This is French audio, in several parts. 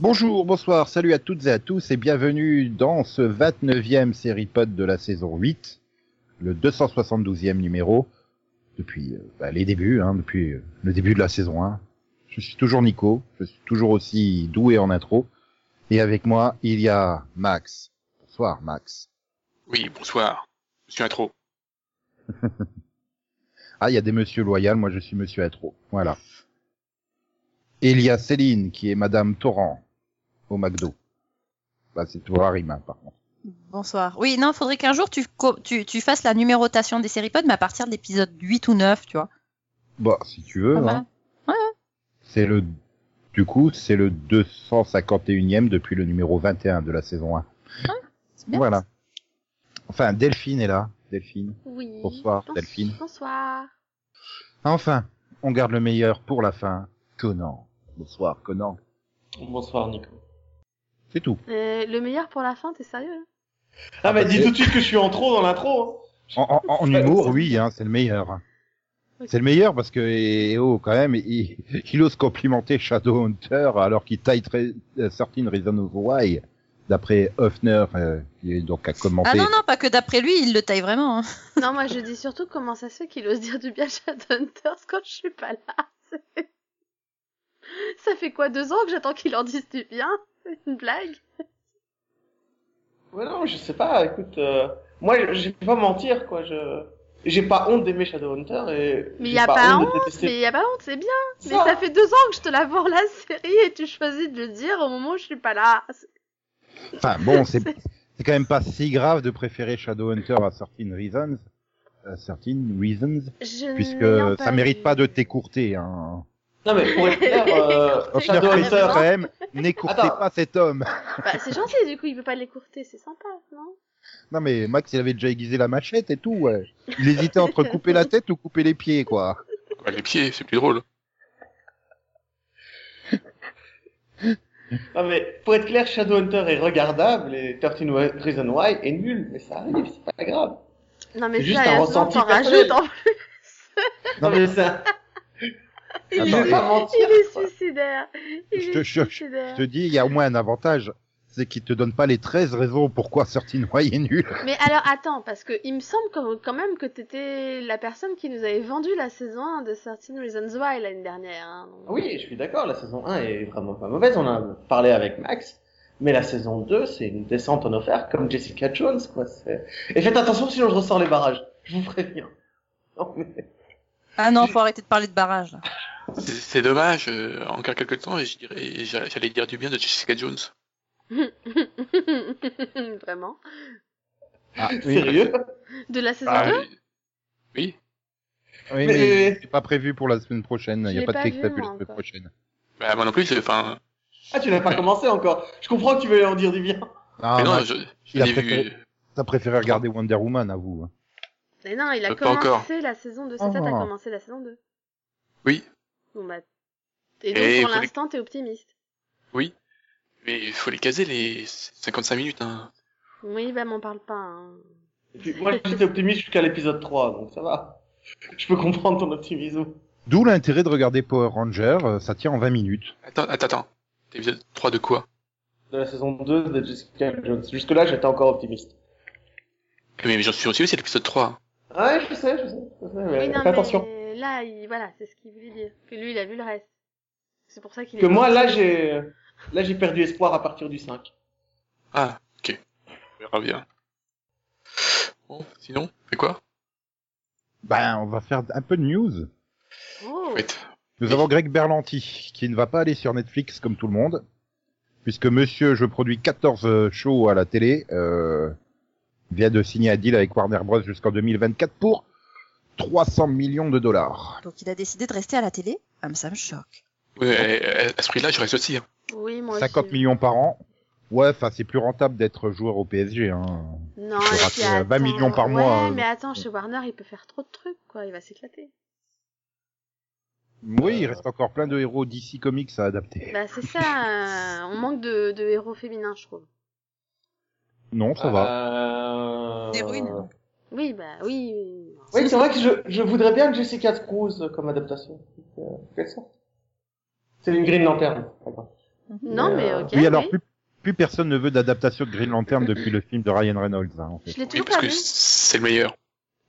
Bonjour, bonsoir, salut à toutes et à tous et bienvenue dans ce 29e série pod de la saison 8, le 272e numéro, depuis euh, bah, les débuts, hein, depuis euh, le début de la saison 1. Je suis toujours Nico, je suis toujours aussi doué en intro, et avec moi il y a Max. Bonsoir Max. Oui, bonsoir. Monsieur Intro. Ah, il y a des monsieur loyaux, moi je suis monsieur intro, voilà. Et il y a Céline qui est Madame Torrent au McDo. Bah, c'est hein, par contre. Bonsoir. Oui, non, faudrait qu'un jour tu, tu, tu fasses la numérotation des séries pod, mais à partir de l'épisode 8 ou 9, tu vois. Bah, si tu veux, Ah hein. bah, C'est le, du coup, c'est le 251e depuis le numéro 21 de la saison 1. c'est bien. Voilà. Enfin, Delphine est là. Delphine. Oui. Bonsoir, Bons- Delphine. Bonsoir. Enfin, on garde le meilleur pour la fin. Conan. Bonsoir, Conan. Bonsoir Nico. C'est tout. Euh, le meilleur pour la fin, t'es sérieux hein? Ah bah dis tout de suite que je suis en trop dans l'intro. Hein. En, en- en humour, oui, hein, c'est le meilleur. C'est le meilleur parce que, et, oh, quand même, il, il ose complimenter Shadowhunter alors qu'il taille très, euh, Certain Reason of Why, d'après Hoffner, euh, qui est donc a commenté. Ah non, non, pas que d'après lui, il le taille vraiment. hein. Non, moi je dis surtout comment ça se fait qu'il ose dire du bien Shadowhunters quand je suis pas là. Ça fait quoi, deux ans que j'attends qu'il en dise du bien? C'est une blague? Ouais non, je sais pas. Écoute, euh, moi je vais pas mentir quoi. Je j'ai pas honte d'aimer Shadowhunter et. Mais y a pas honte, détester mais y a pas honte, c'est bien Mais ça. fait deux ans que je te la vends la série et tu choisis de le dire au moment où je suis pas là. Enfin, bon, c'est, c'est quand même pas si grave de préférer Shadowhunter à Certain Reasons, euh, Certain Reasons, Je puisque ça mérite vu- pas de t'écourter, hein. Non mais pour être clair, euh, Shadowhunter. précise quand même, n'écourtez Attends. pas cet homme. Bah, c'est gentil, du coup, il peut pas l'écourter, c'est sympa, non? Non mais Max, il avait déjà aiguisé la machette et tout, ouais. Il hésitait entre couper la tête ou couper les pieds, quoi. Ouais, les pieds, c'est plus drôle. Non mais pour être clair, Shadowhunter est regardable et 13 Reasons Why est nul, mais ça arrive, c'est pas grave. Non, mais C'est juste un sérieusement, ressenti t'en personnel. rajoutes en Non mais ça. Il je vais est, pas mentir. il est suicidaire. Il Je est te, je, je suicidaire. te dis, il y a au moins un avantage, c'est qu'il te donne pas les 13 raisons pourquoi Certain Why est nul. Mais alors attends, parce que il me semble quand même que t'étais la personne qui nous avait vendu la saison 1 de 13 Reasons Why l'année dernière. Hein, donc- Ah Oui, je suis d'accord, la saison 1 est vraiment pas mauvaise, on en a parlé avec Max. Mais la saison 2, c'est une descente en offert comme Jessica Jones, quoi. Et faites attention sinon je ressors les barrages. Je vous préviens. Non, mais... Ah non, faut arrêter de parler de barrage. là. C'est- dommage, euh, encore quelques temps, et je j'allais dire du bien de Jessica Jones. Vraiment. Ah, Sérieux? De la saison Ah, 2 oui. oui. Oui, Mais- mais c'est pas prévu pour la semaine prochaine. Il Je y a pas de vu, prévu la semaine encore. prochaine. Bah, moi non plus, c'est- enfin, Ah, tu n'as pas commencé encore. Je comprends que tu veux en dire du bien. Ah, mais non, je, je préféré- vu. t'as préféré regarder Wonder Woman, à vous. hein. Mais non, il a Euh, pas commencé encore. la saison 2. C'est ça, t'as Oh. commencé la saison 2. Oui, Bon bah. Et donc Et pour faut les- l'instant, t'es optimiste. oui. Mais il faut les caser, les 55 minutes, hein. Oui, bah m'en parle pas. Hein. Et puis, moi, j'étais optimiste jusqu'à l'épisode 3, donc ça va. Je peux comprendre ton optimisme. D'où l'intérêt de regarder Power Ranger, euh, ça tient en 20 minutes. Attends, attends, attends. Épisode 3 de quoi? De la saison 2 de Jessica Jones. Jusque-là, j'étais encore optimiste. Mais, mais j'en suis aussi, c'est l'épisode 3. Ouais, je sais, je sais. je sais, mais Oui, non, fais attention. mais là, il... voilà, c'est ce qu'il voulait dire. Que lui, il a vu le reste. C'est pour ça qu'il est. Que moi, là, j'ai, là, j'ai perdu espoir à partir du 5. Ah, ok. On verra bien. Bon, sinon, c'est quoi? Ben, on va faire un peu de news. Oh. Nous avons Greg Berlanti, qui ne va pas aller sur Netflix comme tout le monde, puisque monsieur, je produis 14 shows à la télé, euh, vient de signer un deal avec Warner Bros. jusqu'en 2024 pour 300 millions de dollars. Donc il a décidé de rester à la télé? Ah, mais ça me choque. Ouais, à, ce prix-là, je reste aussi. Hein. Oui, moi 50 aussi. millions par an, Ouais, enfin, c'est plus rentable d'être joueur au PSG. Hein. Non, faut et rater, puis euh, 20 attends, millions par mois, Ouais, euh. mais attends, chez Warner, il peut faire trop de trucs, quoi. Il va s'éclater. Oui, il reste encore plein de héros d'ici comics à adapter. Bah, c'est ça. euh, on manque de, de héros féminins, je trouve. Non, ça va. Euh... D'héroïne. Oui, bah oui. oui. Oui, c'est vrai que je, je voudrais bien Jessica Cruz comme adaptation. Euh, quelle sorte C'est une Green Lantern. D'accord. Non, Mais, mais euh, ok. oui, alors oui. plus, plus personne ne veut d'adaptation de Green Lantern depuis le film de Ryan Reynolds. Hein, en fait. Je l'ai Oui, toujours parce pas que vu. c'est le meilleur.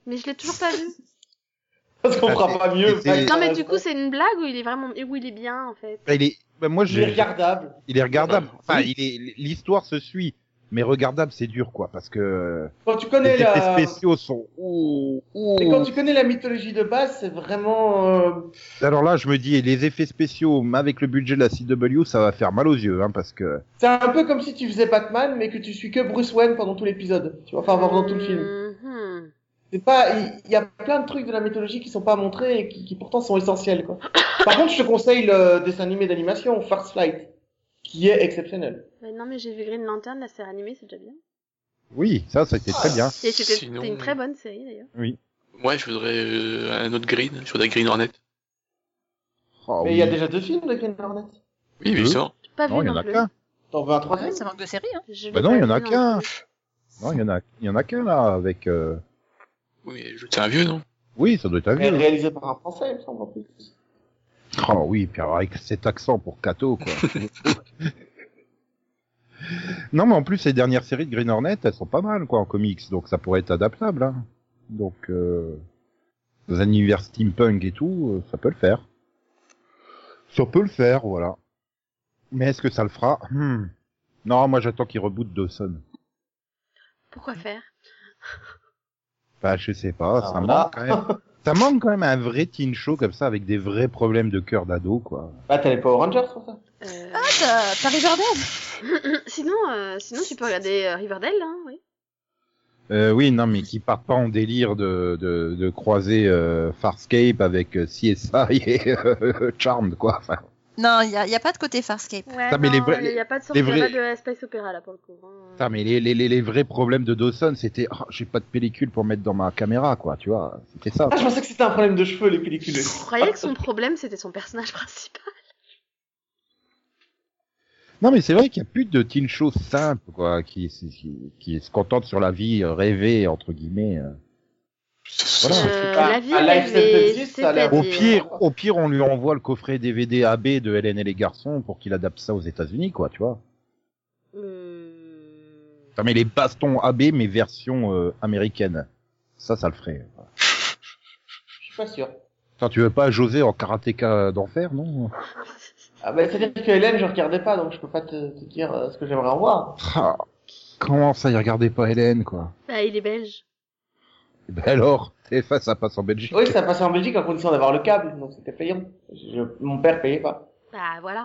Mais je l'ai toujours pas vu. Parce qu'on Ah, fera pas mieux. Non, mais du coup, c'est une blague ou il est vraiment, où il est bien, en fait? Bah, il est, bah, moi, il est j'ai, regardable. il est regardable. Enfin, Oui. il est, l'histoire se suit, mais regardable, c'est dur, quoi, parce que Quand tu les connais effets la, spéciaux sont. Ouh, ouh. et quand tu connais la mythologie de base, c'est vraiment. euh, Alors là, je me dis, les effets spéciaux, mais avec le budget de la CW, ça va faire mal aux yeux, hein, parce que. C'est un peu comme si tu faisais Batman, mais que tu suis que Bruce Wayne pendant tout l'épisode. Tu vois, enfin pendant tout le film. Mhm. C'est pas, il y, a plein de trucs de la mythologie qui sont pas montrés et qui, qui pourtant sont essentiels, quoi. Par contre, je te conseille le dessin animé d'animation, First Flight, qui est exceptionnel. Ouais, non, mais j'ai vu Green Lantern, la série animée, c'est déjà bien. Oui, ça, ça a été très bien. Et c'était Sinon- une très bonne série, d'ailleurs. Oui. Moi, je voudrais euh, un autre Green. Je voudrais Green Hornet. Oh, mais oui. il y a déjà deux films de Green Hornet. Oui, mais ça. Pas Non, vu il y en a qu'un. T'en veux un troisième? ça manque de série. Hein. Je Bah non, il y en a qu'un. Non, il y en a, il y en a qu'un, là, avec, euh... Oui, mais je- c'est un vieux, non? Oui, ça doit être un Mais vieux. réalisé par un Français, il me semble, en plus. Oh oui, puis alors avec cet accent pour Kato, quoi. non, mais en plus, les dernières séries de Green Hornet, elles sont pas mal, quoi, en comics, donc ça pourrait être adaptable, hein. Donc, euh, dans un univers steampunk et tout, euh, ça peut le faire. Ça peut le faire, voilà. Mais est-ce que ça le fera? Hmm. Non, moi j'attends qu'il reboot Dawson. Pourquoi faire? Bah, je sais pas, ça Ah, manque quand même. Ça manque quand même un vrai teen show comme ça, avec des vrais problèmes de cœur d'ado, quoi. Bah, t'as les Power Rangers pour ça. Euh, Ah, t'as t'as Riverdale sinon, euh, sinon, tu peux regarder euh, Riverdale, hein, oui. Euh, oui, non, mais qui partent pas en délire de, de, de croiser euh, Farscape avec CSI et euh, Charmed, quoi. Enfin, Non, il y a, y a pas de côté Farscape. Ouais, Non, mais les vrais- il y a pas de sortie, vrais- pas de space opéra, là, pour le coup. hein. putain, mais les, les, les, les vrais problèmes de Dawson, c'était oh, j'ai pas de pellicule pour mettre dans ma caméra, quoi, tu vois. C'était ça. Ah, je pensais que c'était un problème de cheveux, les pellicules. Je croyais que son problème, c'était son personnage principal. Non, mais c'est vrai qu'il y a plus de teen show simple, quoi, qui, qui, qui se contente sur la vie euh, rêvée, entre guillemets. Euh. Voilà. Euh, la vie à Life rêvée, Sentence, ça a l'air- Au pire, au pire, on lui envoie le coffret DVD AB de Hélène et les garçons pour qu'il adapte ça aux États-Unis, quoi, tu vois. Non, mais les bastons AB, mais version euh, américaine. Ça, ça le ferait. Je suis pas sûr. Attends, tu veux pas José en karatéka d'enfer, non? Ah, bah, c'est-à-dire que Hélène, je regardais pas, donc je peux pas te, te dire euh, ce que j'aimerais en voir. Ah, Comment ça, il regardait pas Hélène, quoi? Bah, il est belge. Eh Ben alors, TF1, ça passe en Belgique. Oui, ça passait en Belgique en condition d'avoir le câble, donc c'était payant. Je- mon père payait pas. Bah, voilà.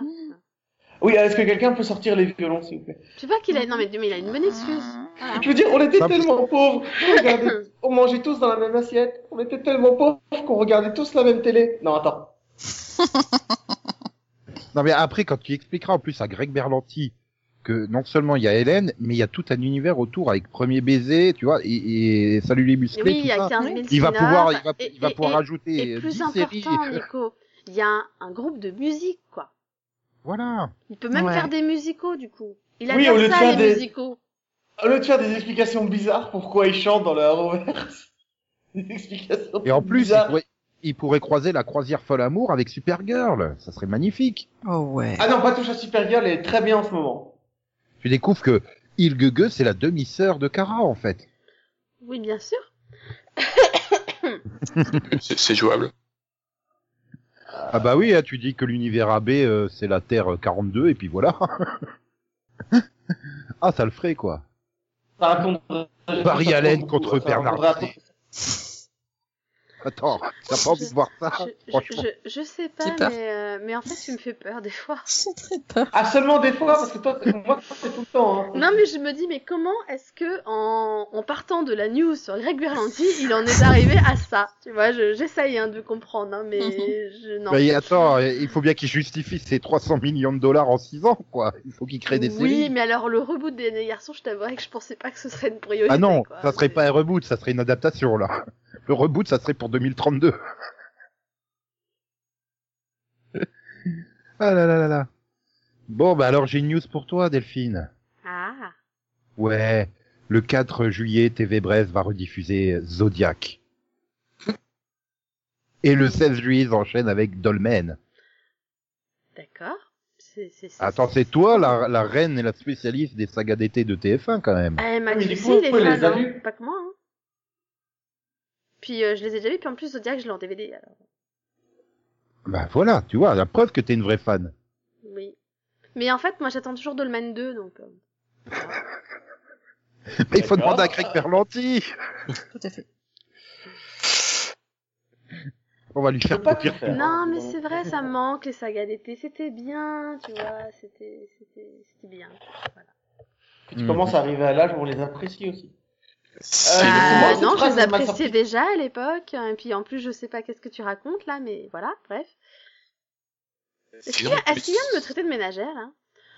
Oui, est-ce que quelqu'un peut sortir les violons, s'il vous plaît? Je sais pas qu'il a, non, mais, mais il a une bonne excuse. Voilà. Je veux dire, on était Ça- tellement pauvres, on mangeait tous dans la même assiette, on était tellement pauvres qu'on regardait tous la même télé. Non, attends. Non, mais après, quand tu expliqueras en plus à Greg Berlanti que non seulement il y a Hélène, mais il y a tout un univers autour avec Premier Baiser, tu vois, et, et Salut les musclés, oui, tout il y a ça. 15 000 Il va pouvoir, il va, et- il va et- pouvoir Et plus 10 séries. important, Nico, il y a un, un groupe de musique, quoi. Voilà. Il peut même Ouais. faire des musicaux, du coup. Il Oui, adore au lieu de ça, faire les des- musicaux. Au lieu de faire des explications bizarres, pourquoi ils chantent dans le Arrowverse Des explications Et en plus, il bizarres. pourrait, il pourrait croiser la croisière folle amour avec Supergirl. Ça serait magnifique. Oh ouais. Ah non, pas touche à Supergirl, elle est très bien en ce moment. Tu découvres que Ilgege, c'est la demi-sœur de Kara, en fait. Oui, bien sûr. C'est jouable. Ah bah oui, hein, tu dis que l'univers AB, euh, c'est la Terre 42, et puis voilà. ah, ça le ferait, quoi. Ça Barry Allen contre Bernard Attends, t'as pas envie de voir ça Je, je, Franchement. je, je sais pas, mais, euh, mais en fait, tu me fais peur des fois. J'ai très peur. Ah, seulement des fois, parce que toi, moi, c'est tout le temps. Hein. Non, mais je me dis, mais comment est-ce que, en, en partant de la news sur Greg Berlanti, il en est arrivé à ça? Tu vois, je- j'essaye hein, de comprendre, hein, mais je, non. Mais attends, il faut bien qu'il justifie ses 300 millions de dollars en 6 ans, quoi. Il faut qu'il crée des oui, séries. mais alors le reboot des des garçons, je t'avouerais que je pensais pas que ce serait une priorité. Ah non, quoi. ça serait Mais- pas un reboot, ça serait une adaptation, là. Le reboot, ça serait pour 2032. ah là là là là. Bon, bah alors j'ai une news pour toi, Delphine. Ah, Ouais, le 4 juillet, TV Brest va rediffuser Zodiac. Et le 16 juillet, ils enchaînent avec Dolmen. d'accord. Attends, c'est toi la, la reine et la spécialiste des sagas d'été de TF1 quand même. Eh, du aussi, coup, il est vus pas que moi. Hein. Puis euh, je les ai déjà vus, puis en plus Zodiac, je l'ai en DVD. Alors. Bah voilà, tu vois, la preuve que t'es une vraie fan. Oui. Mais en fait, moi j'attends toujours Dolmen 2, donc. euh, Mais il faut demander à Craig Berlanti. Tout à fait. On va lui faire pas. Non, mais c'est vrai, ça manque les sagas d'été. C'était bien, tu vois, c'était, c'était, c'était bien. Voilà. Puis tu commences à arriver à l'âge où on les apprécie aussi. C'est Euh, non, je les appréciais déjà à l'époque. Et puis en plus, je sais pas qu'est-ce que tu racontes là, mais voilà, bref. Est-ce qu'il Sinon, y a- est-ce qu'il vient de me traiter de ménagère là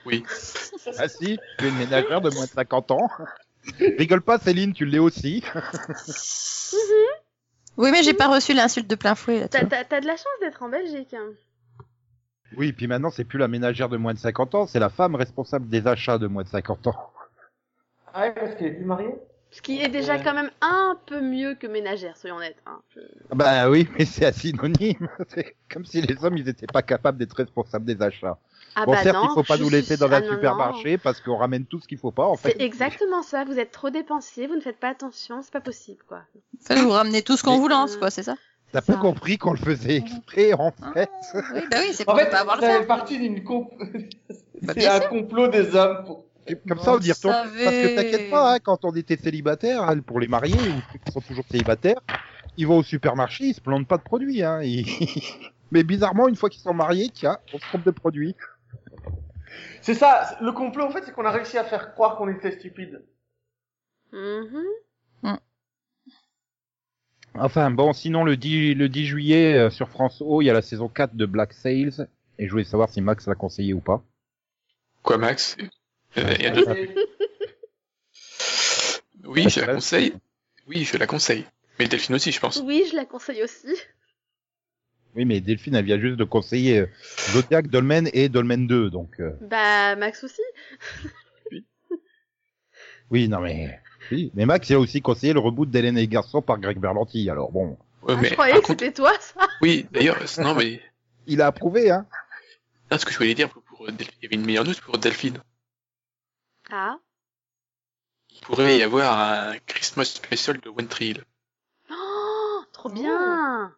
Oui. Ah si, tu es une ménagère de moins de 50 ans. Rigole pas Céline, tu l'es aussi. Oui, mais j'ai pas reçu l'insulte de plein fouet t'as de la chance d'être en Belgique. hein. Oui, puis maintenant c'est plus la ménagère de moins de 50 ans, c'est la femme responsable des achats de moins de 50 ans. Ah ouais, parce qu'elle est plus mariée? Ce qui est déjà Ouais. quand même un peu mieux que ménagère, soyons honnêtes. Hein. Je- Bah oui, mais c'est un synonyme. C'est comme si les hommes ils étaient pas capables d'être responsables des achats. Ah bon bah certes, non, il faut pas je nous laisser dans ah un non, non. supermarché parce qu'on ramène tout ce qu'il faut pas en fait. C'est exactement ça, vous êtes trop dépensier, vous ne faites pas attention, c'est pas possible quoi. Enfin, vous ramenez tout ce qu'on Mais- vous lance, quoi, c'est ça T'as pas compris qu'on le faisait exprès en Ah, fait. Oui, bah oui, c'est En pour fait, ne pas avoir le ça fait faire. partie d'une comp... Bah, c'est un sûr. complot des hommes pour... Comme ça on y retourne. savez. Parce que t'inquiète pas, hein, quand on était célibataire, hein, pour les mariés ou ceux qui sont toujours célibataires, ils vont au supermarché, ils se plantent pas de produits. Hein, ils- Mais bizarrement, une fois qu'ils sont mariés, tiens, on se trompe de produits. C'est ça, le complot en fait, c'est qu'on a réussi à faire croire qu'on était stupide. Mhm. Enfin bon, sinon le 10, le 10 juillet euh, sur France O, il y a la saison 4 de Black Sails. Et je voulais savoir si Max l'a conseillé ou pas. Quoi, Max? Euh, Oui, je la conseille. Oui, je la conseille. Mais Delphine aussi, je pense. Oui, je la conseille aussi. Oui, mais Delphine, elle vient juste de conseiller euh, Zodiac, Dolmen et Dolmen 2, donc... euh, Bah, Max aussi. Oui, non mais... Oui, mais Max, il a aussi conseillé le reboot d'Hélène et les garçons par Greg Berlanti, alors bon... Ouais, Ah, mais je croyais que contre, c'était toi, ça. oui, d'ailleurs, non, mais Il a approuvé, hein non, ce que je voulais dire, pour, il y avait une meilleure news pour Delphine. Ah. Il pourrait y avoir un Christmas special de One Tree Hill. Oh, trop bien.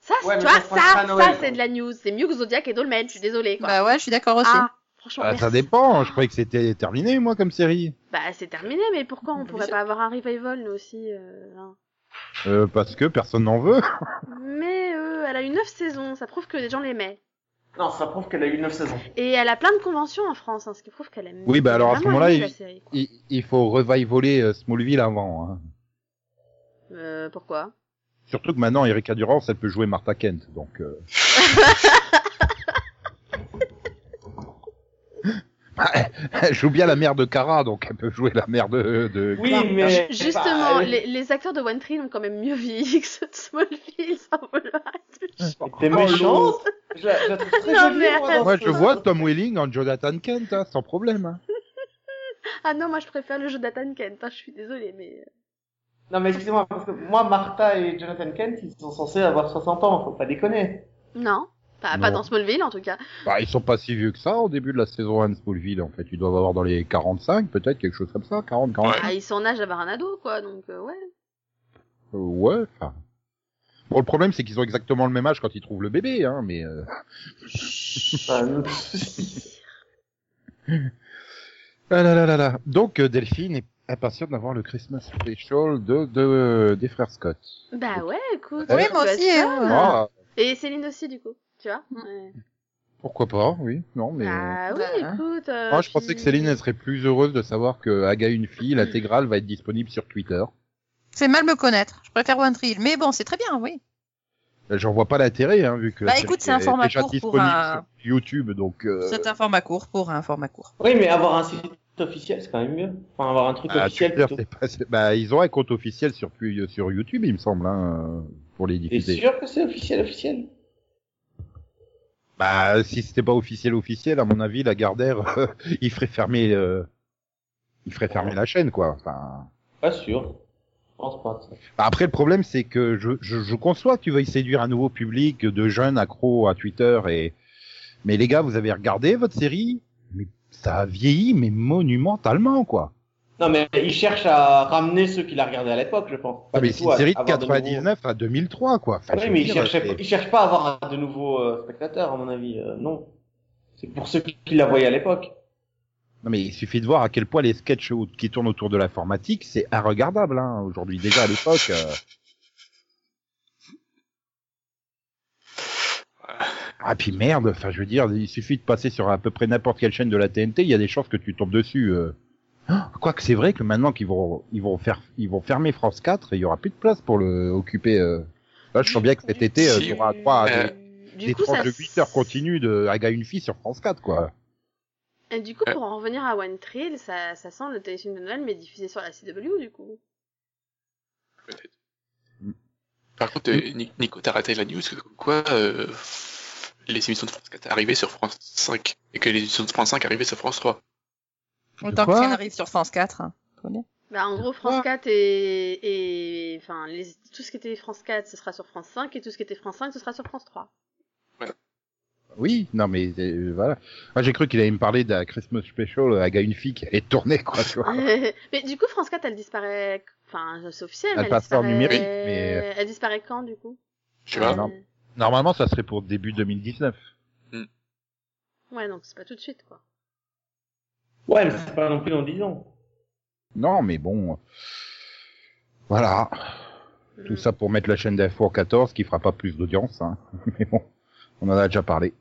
Ça, c'est- Ouais, tu vois, ça ça, c'est de la news. C'est mieux que Zodiac et Dolmen, je suis désolée, quoi. Bah ouais, je suis d'accord aussi. ah, franchement, Ah, merci. Ça dépend, je croyais que c'était terminé, moi, comme série. Bah, c'est terminé, mais pourquoi on Bien pourrait pas avoir un revival, nous aussi euh, hein Euh, parce que personne n'en veut. Mais euh, elle a eu 9 saisons, ça prouve que les gens l'aimaient. Non, ça prouve qu'elle a eu 9 saisons. Et elle a plein de conventions en France, hein, ce qui prouve qu'elle aime. Oui, bah alors, à ce moment-là, il faut revivaler euh, Smallville avant. Hein. Euh, pourquoi? Surtout que maintenant, Erika Durance, elle peut jouer Martha Kent, donc... Euh... Elle joue bien la mère de Kara, donc elle peut jouer la mère de... de Oui, Clark, mais... Justement, bah, les, les acteurs de One Tree ont quand même mieux vieilli que ceux de Smallville. T'es méchante Je la, je la trouve très Non, jolie, mais moi, Moi, je vois Tom Welling en Jonathan Kent, hein, sans problème. Hein. Ah non, moi je préfère le jeu d'Athan Kent, hein, je suis désolée, mais... Non, mais excusez-moi, parce que moi, Martha et Jonathan Kent, ils sont censés avoir 60 ans, faut pas déconner. Non, pas, dans Smallville en tout cas. Bah, ils sont pas si vieux que ça au début de la saison 1 de Smallville, en fait. Ils doivent avoir dans les 45, peut-être, quelque chose comme ça, 40, 40. Ouais. Ah, ils sont en âge d'avoir un ado, quoi, donc euh, ouais. Euh, ouais, enfin... Bon, le problème, c'est qu'ils ont exactement le même âge quand ils trouvent le bébé, hein, mais... Euh... Ah là là là là. Donc, euh, Delphine, impatient d'avoir le Christmas Special de, de des frères Scott. Bah ouais, écoute. Oui, moi aussi, hein. Ah, Et Céline aussi, du coup. Tu vois Mm. Ouais. pourquoi pas, oui, non, mais. Ah oui, Bah, écoute. euh, Moi, je pensais que Céline elle serait plus heureuse de savoir que Aga une fille, l'intégrale va être disponible sur Twitter. C'est mal me connaître. Je préfère One Tree Hill. Mais bon, c'est très bien, oui. Euh, J'en vois pas l'intérêt, hein, vu que Bah, écoute, c'est un format court pour disponible un- sur YouTube, donc. euh, C'est un format court pour un format court. Oui, mais avoir un site officiel, c'est quand même mieux. Enfin, avoir un truc bah, officiel Twitter, pas- bah, ils ont un compte officiel sur sur YouTube, il me semble, hein, pour les T'es diffuser. sûr que c'est officiel, officiel? Bah, si c'était pas officiel officiel, à mon avis, la Gardère, il ferait fermer, euh, il ferait fermer la chaîne, quoi. Enfin. Pas sûr. Je pense pas. ça. Bah, après, le problème, c'est que je, je, je conçois que tu veuilles séduire un nouveau public de jeunes accros à Twitter et, mais les gars, vous avez regardé votre série, mais ça a vieilli, mais monumentalement, quoi. Non, mais il cherche à ramener ceux qui l'a regardé à l'époque, je pense. Ah, mais c'est une à série de avoir nouveaux- 99 à 2003, quoi. Enfin, Oui, mais il dire, cherchait, c'est- il cherche pas à avoir de nouveaux euh, spectateurs, à mon avis. euh, non. C'est pour ceux qui la voyaient à l'époque. Non, mais il suffit de voir à quel point les sketchs qui tournent autour de l'informatique, c'est regardable, hein, aujourd'hui. Déjà, à l'époque, euh, Ah puis merde, enfin je veux dire, il suffit de passer sur à peu près n'importe quelle chaîne de la TNT, il y a des chances que tu tombes dessus. Euh... Ah, Quoique c'est vrai que maintenant qu'ils vont ils vont faire ils vont fermer France 4 et il y aura plus de place pour le occuper. Euh... Là je sens bien que cet été euh, tu auras droit à Euh, des, coup, tranches ça de 8 heures continues de Aga une fille sur France 4 quoi. Et du coup, pour en revenir à One Trail, ça, ça sent le téléfilm de Noël, mais diffusé sur la CW, du coup. peut-être. Mm. Par contre, euh, Ni- Nico, t'as raté la news que quoi euh, les émissions de France 4 arrivaient sur France 5 et que les émissions de France 5 arrivaient sur France 3. Autant que ça arrive sur France 4. hein. Bah, en gros, France 4 et, et, enfin, les, tout ce qui était France 4, ce sera sur France 5, et tout ce qui était France 5, ce sera sur France 3. Oui, non mais euh, voilà. Moi j'ai cru qu'il allait me parler d'un Christmas special euh, Aga une fille qui allait tourner quoi, tu vois. mais du coup, France 4, elle disparaît, enfin, c'est officiel, Elle mais passe en disparaît... numérique, mais- Elle disparaît quand, du coup? Je sais pas. Normalement ça serait pour début 2019. Ouais, donc c'est pas tout de suite, quoi. Ouais, mais c'est pas non plus dans 10 ans. Non mais bon. euh, Voilà. Tout ça pour mettre la chaîne d'info en 14 qui fera pas plus d'audience, hein. Mais bon, on en a déjà parlé.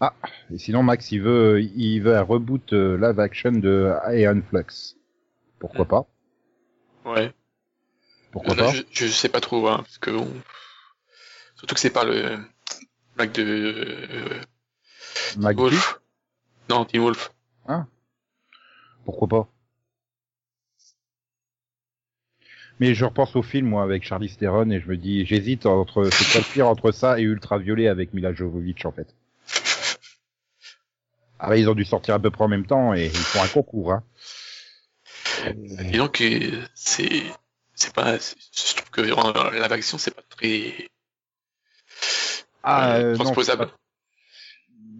Ah, et sinon Max il veut il veut un reboot euh, live action de Aeon Flux. Pourquoi Mm. pas? Ouais. Pourquoi Là, pas? je, je sais pas trop, hein, parce que bon, surtout que c'est pas le blague de euh, McGee Wolf. Non, Teen Wolf. Pourquoi pas? Mais je repense au film moi avec Charlie Theron et je me dis j'hésite entre c'est quoi le pire entre ça et Ultraviolet avec Mila Jovovich en fait. Ah bah, ils ont dû sortir à peu près en même temps et ils font un concours hein. Et donc euh, c'est c'est pas je trouve que la action c'est pas très Ah euh, euh, non, transposable.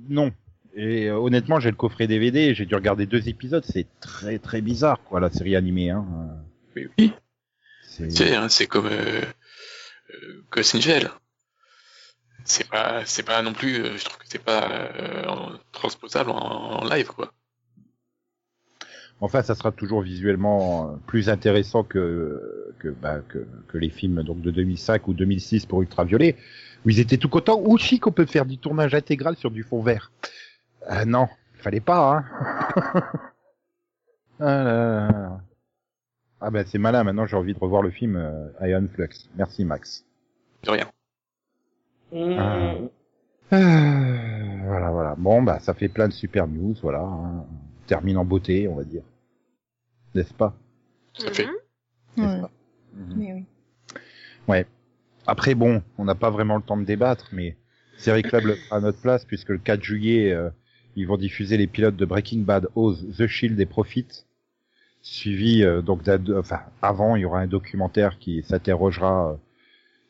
non. Et euh, honnêtement, j'ai le coffret DVD, et j'ai dû regarder deux épisodes, c'est très très bizarre quoi la série animée hein. Oui, oui. C'est Tu sais, hein, c'est comme euh, euh, Ghost. C'est pas c'est pas non plus euh, je trouve que c'est pas euh, transposable en, en live quoi. Enfin, ça sera toujours visuellement euh, plus intéressant que que, bah, que que les films donc de 2005 ou 2006 pour Ultraviolet, où ils étaient tout contents. Ou chic, on peut faire du tournage intégral sur du fond vert. Ah non, fallait pas. Hein. ah, là, là, là. ah ben c'est malin. Maintenant, j'ai envie de revoir le film euh, Iron Flux. Merci Max. De rien. Mmh. Ah. Euh, voilà, voilà. Bon, bah ça fait plein de super news. Voilà. hein. Termine en beauté, on va dire. N'est-ce pas? À fait. Mhm. N'est-ce Ouais. pas? Mhm. Oui, oui. Ouais. Après, bon, on n'a pas vraiment le temps de débattre, mais Série Club le fera à notre place, puisque le 4 juillet, euh, ils vont diffuser les pilotes de Breaking Bad, Oz, The Shield et Profit. Suivi, euh, donc, d'un- enfin, avant, il y aura un documentaire qui s'interrogera euh,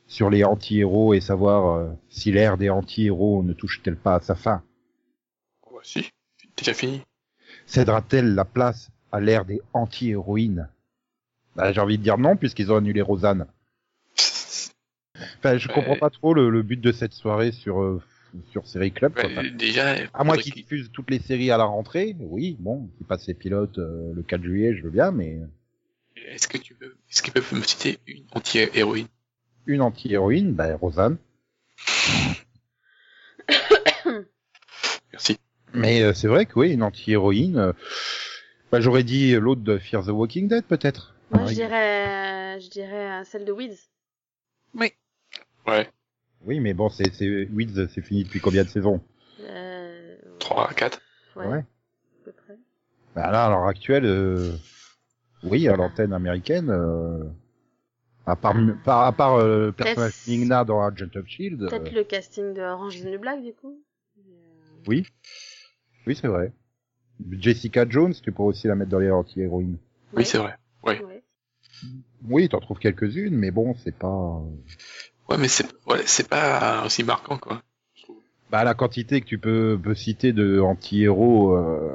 sur les anti-héros et savoir euh, si l'ère des anti-héros ne touche-t-elle pas à sa fin. Ouais, si, déjà fini. Cédera-t-elle la place à l'ère des anti-héroïnes? Bah, J'ai envie de dire non, puisqu'ils ont annulé Rosanne. Enfin, je comprends pas trop le, le but de cette soirée sur euh, sur Série Club. quoi. Déjà, À moins qu'ils qu'il- diffusent toutes les séries à la rentrée, oui, bon, qu'ils passent les pilotes euh, le 4 juillet, je veux bien, mais Est-ce que tu peux, est-ce qu'ils peuvent me citer une anti-héroïne? une anti-héroïne, bah, Rosanne. Merci. Mais euh, c'est vrai que oui, une anti-héroïne, euh, bah, j'aurais dit l'autre de Fear the Walking Dead, peut-être. Moi, Ouais. je dirais, je dirais euh, celle de Weeds. Ouais, Oui, mais bon, c'est, c'est, Weeds, c'est fini depuis combien de saisons? Euh, 3 à 4. ouais, Ouais. à peu près. Bah là, à l'heure actuelle, euh, oui, à l'antenne américaine, euh, à part, par- à part euh, le personnage Migna dans Agent of Shield, euh, Peut-être le casting de Orange is the New Black, du coup. Euh, oui, oui, c'est vrai. Jessica Jones, tu pourrais aussi la mettre dans les anti-héroïnes. Oui, c'est vrai. Ouais. Oui, t'en trouves quelques-unes, mais bon, c'est pas. Ouais, mais c'est, ouais, pas aussi marquant, quoi. Bah la quantité que tu peux, peux citer de anti-héros, euh,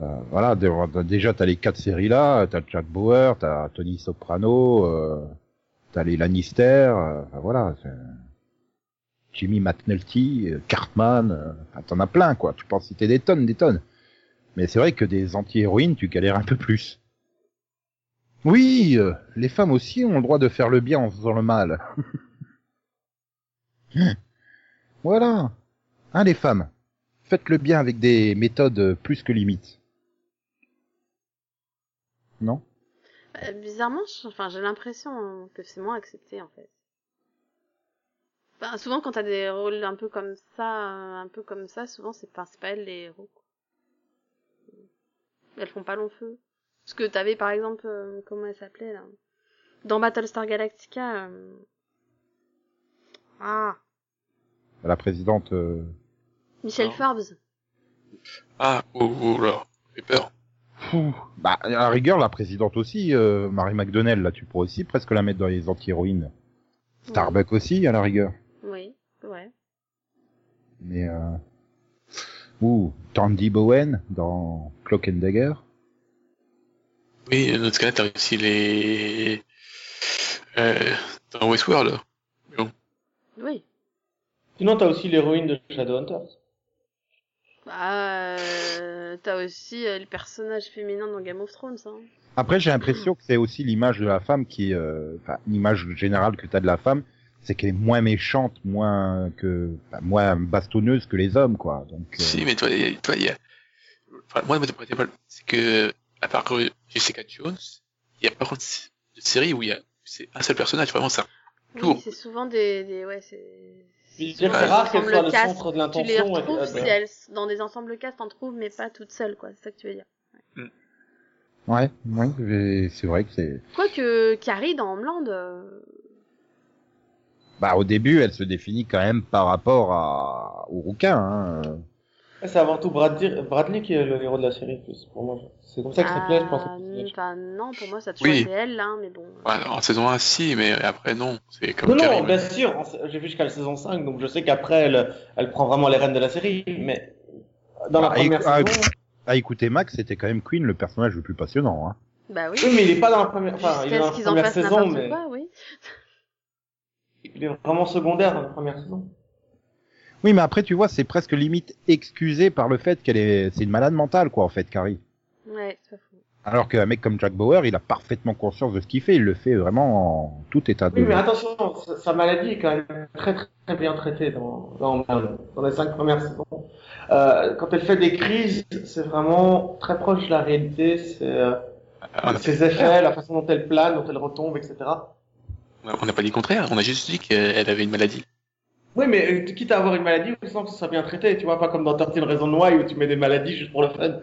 euh, voilà, dé- déjà t'as les quatre séries là, t'as Jack Bauer, t'as Tony Soprano, euh, t'as les Lannister, euh, voilà, Jimmy McNulty, euh, Cartman, euh, t'en as plein quoi, tu peux en citer des tonnes, des tonnes. Mais c'est vrai que des anti-héroïnes, tu galères un peu plus. Oui, euh, les femmes aussi ont le droit de faire le bien en faisant le mal. Voilà. Hein, les femmes. Faites le bien avec des méthodes plus que limites. Non? Euh, bizarrement, j'ai l'impression que c'est moins accepté, en fait. Souvent, quand t'as des rôles un peu comme ça, euh, un peu comme ça, souvent, c'est pas, pas elles les héros. Elles font pas long feu. Parce que t'avais, par exemple, euh, comment elle s'appelait, là? Dans Battlestar Galactica, euh, ah, La présidente... euh, Michelle Non. Forbes. Ah, oh, oh là, j'ai peur. Bah, à la rigueur, la présidente aussi, euh, Marie McDonnell, là, tu pourrais aussi presque la mettre dans les anti-héroïnes. Starbuck aussi, à la rigueur. Oui, ouais. Mais... Euh... Ouh, Tandy Bowen dans Cloak and Dagger. Oui, dans ce cas-là, t'as aussi les, euh, dans Westworld. Oui. Sinon, t'as aussi l'héroïne de Shadowhunters. Bah, euh, t'as aussi euh, le personnage féminin dans Game of Thrones, hein. Après, j'ai l'impression que c'est aussi l'image de la femme qui est... euh, Enfin, l'image générale que t'as de la femme, c'est qu'elle est moins méchante, moins que... enfin, moins bastonneuse que les hommes, quoi. Donc... euh, Si, mais toi, y a- toi, il y a, enfin, moi, c'est que, à part que Jessica Jones, il y a pas contre de série où il y a, c'est un seul personnage, vraiment ça. Oui, Tour. c'est souvent des, des ouais, c'est. C'est rare qu'elle ensembles soit le centre de Tu les l'intention. et retrouves que- si elles, dans des ensembles cast, t'en trouves, mais pas toutes seules, quoi. C'est ça que tu veux dire. Ouais, ouais, c'est vrai que c'est... Quoique, Carrie dans Homeland, euh, Bah, au début, elle se définit quand même par rapport à... au rouquin, hein. C'est avant tout Bradley, Bradley qui est le héros de la série, plus, pour moi. C'est comme ça que ça plaît, je pense. ah, que ça plaît. enfin, non, pour moi, ça a toujours Oui. été elle, là, mais bon. Ouais, en saison 1, si, mais après, non. C'est comme Non, non, bien sûr, j'ai vu jusqu'à la saison 5, donc je sais qu'après, elle, elle prend vraiment les rênes de la série, mais dans la Ah, première éc- ah, saison... Ah, écoutez, Max, c'était quand même Queen, le personnage le plus passionnant, hein. Bah oui. Oui, mais il est pas dans la première, enfin, il est dans la première saison, mais quoi, oui. il est vraiment secondaire dans la première saison. Oui, mais après, tu vois, c'est presque limite excusé par le fait qu'elle est... C'est une malade mentale, quoi, en fait, Carrie. Ouais, c'est pas faux. Alors qu'un mec comme Jack Bauer, il a parfaitement conscience de ce qu'il fait, il le fait vraiment en tout état de... Oui, mais attention, sa, maladie est quand même très très, très bien traitée dans, dans, dans les cinq premières saisons. Euh, quand elle fait des crises, c'est vraiment très proche de la réalité, c'est euh, On a- ses effets, la façon dont elle plane, dont elle retombe, etc. on n'a pas dit le contraire, on a juste dit qu'elle avait une maladie. Oui, mais euh, quitte à avoir une maladie, sans que ce soit bien traité, tu vois, pas comme dans 13 Reasons Why où tu mets des maladies juste pour le fun.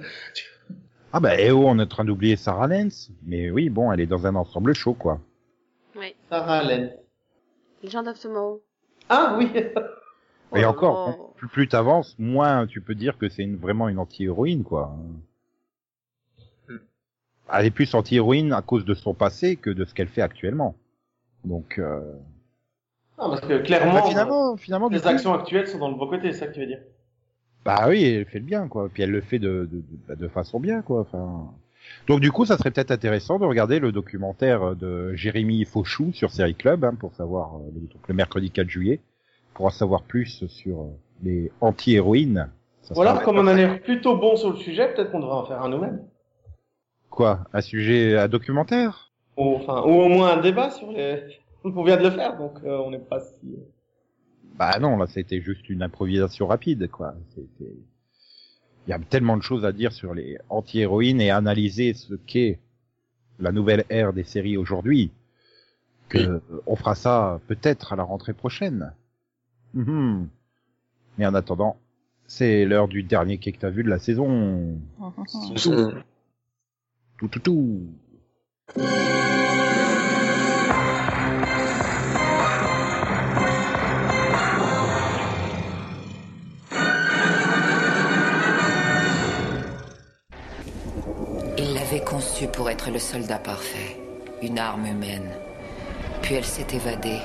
Ah bah, eh oh, on est en train d'oublier Sarah Lance. Mais oui, bon, elle est dans un ensemble chaud, quoi. Ouais. Sarah Allen. Legend of Tomorrow. Ah oui Oh Et là encore, plus, plus t'avances, moins tu peux dire que c'est une, vraiment une anti-héroïne, quoi. Hmm. Elle est plus anti-héroïne à cause de son passé que de ce qu'elle fait actuellement. Donc, euh... Non, parce que clairement, bah, finalement, finalement, du les coup, actions actuelles sont dans le bon côté, c'est ça que tu veux dire. bah oui, elle fait le bien, quoi. Puis elle le fait de, de, de, bah, façon bien, quoi. Enfin. Donc du coup, ça serait peut-être intéressant de regarder le documentaire de Jérémy Fauchou sur Série Club, hein, pour savoir euh, le, donc, le mercredi 4 juillet. pour en savoir plus sur euh, les anti-héroïnes. Voilà, comme on a l'air plutôt bon sur le sujet, peut-être qu'on devrait en faire un nous-mêmes. Quoi? Un sujet, un documentaire? Ou, enfin, ou au moins un débat sur les... On vient de le faire, donc euh, on n'est pas si... Bah non, là c'était juste une improvisation rapide, quoi. C'était- Il y a tellement de choses à dire sur les anti-héroïnes et analyser ce qu'est la nouvelle ère des séries aujourd'hui que Oui. euh, on fera ça peut-être à la rentrée prochaine. Mhm. Mais en attendant, c'est l'heure du dernier quai que t'as vu de la saison. Nous sommes- Tout tout tout. Conçue pour être le soldat parfait, une arme humaine. Puis elle s'est évadée,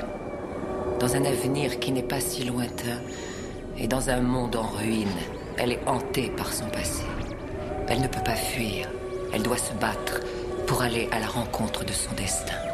dans un avenir qui n'est pas si lointain, et dans un monde en ruine. Elle est hantée par son passé. Elle ne peut pas fuir, elle doit se battre pour aller à la rencontre de son destin.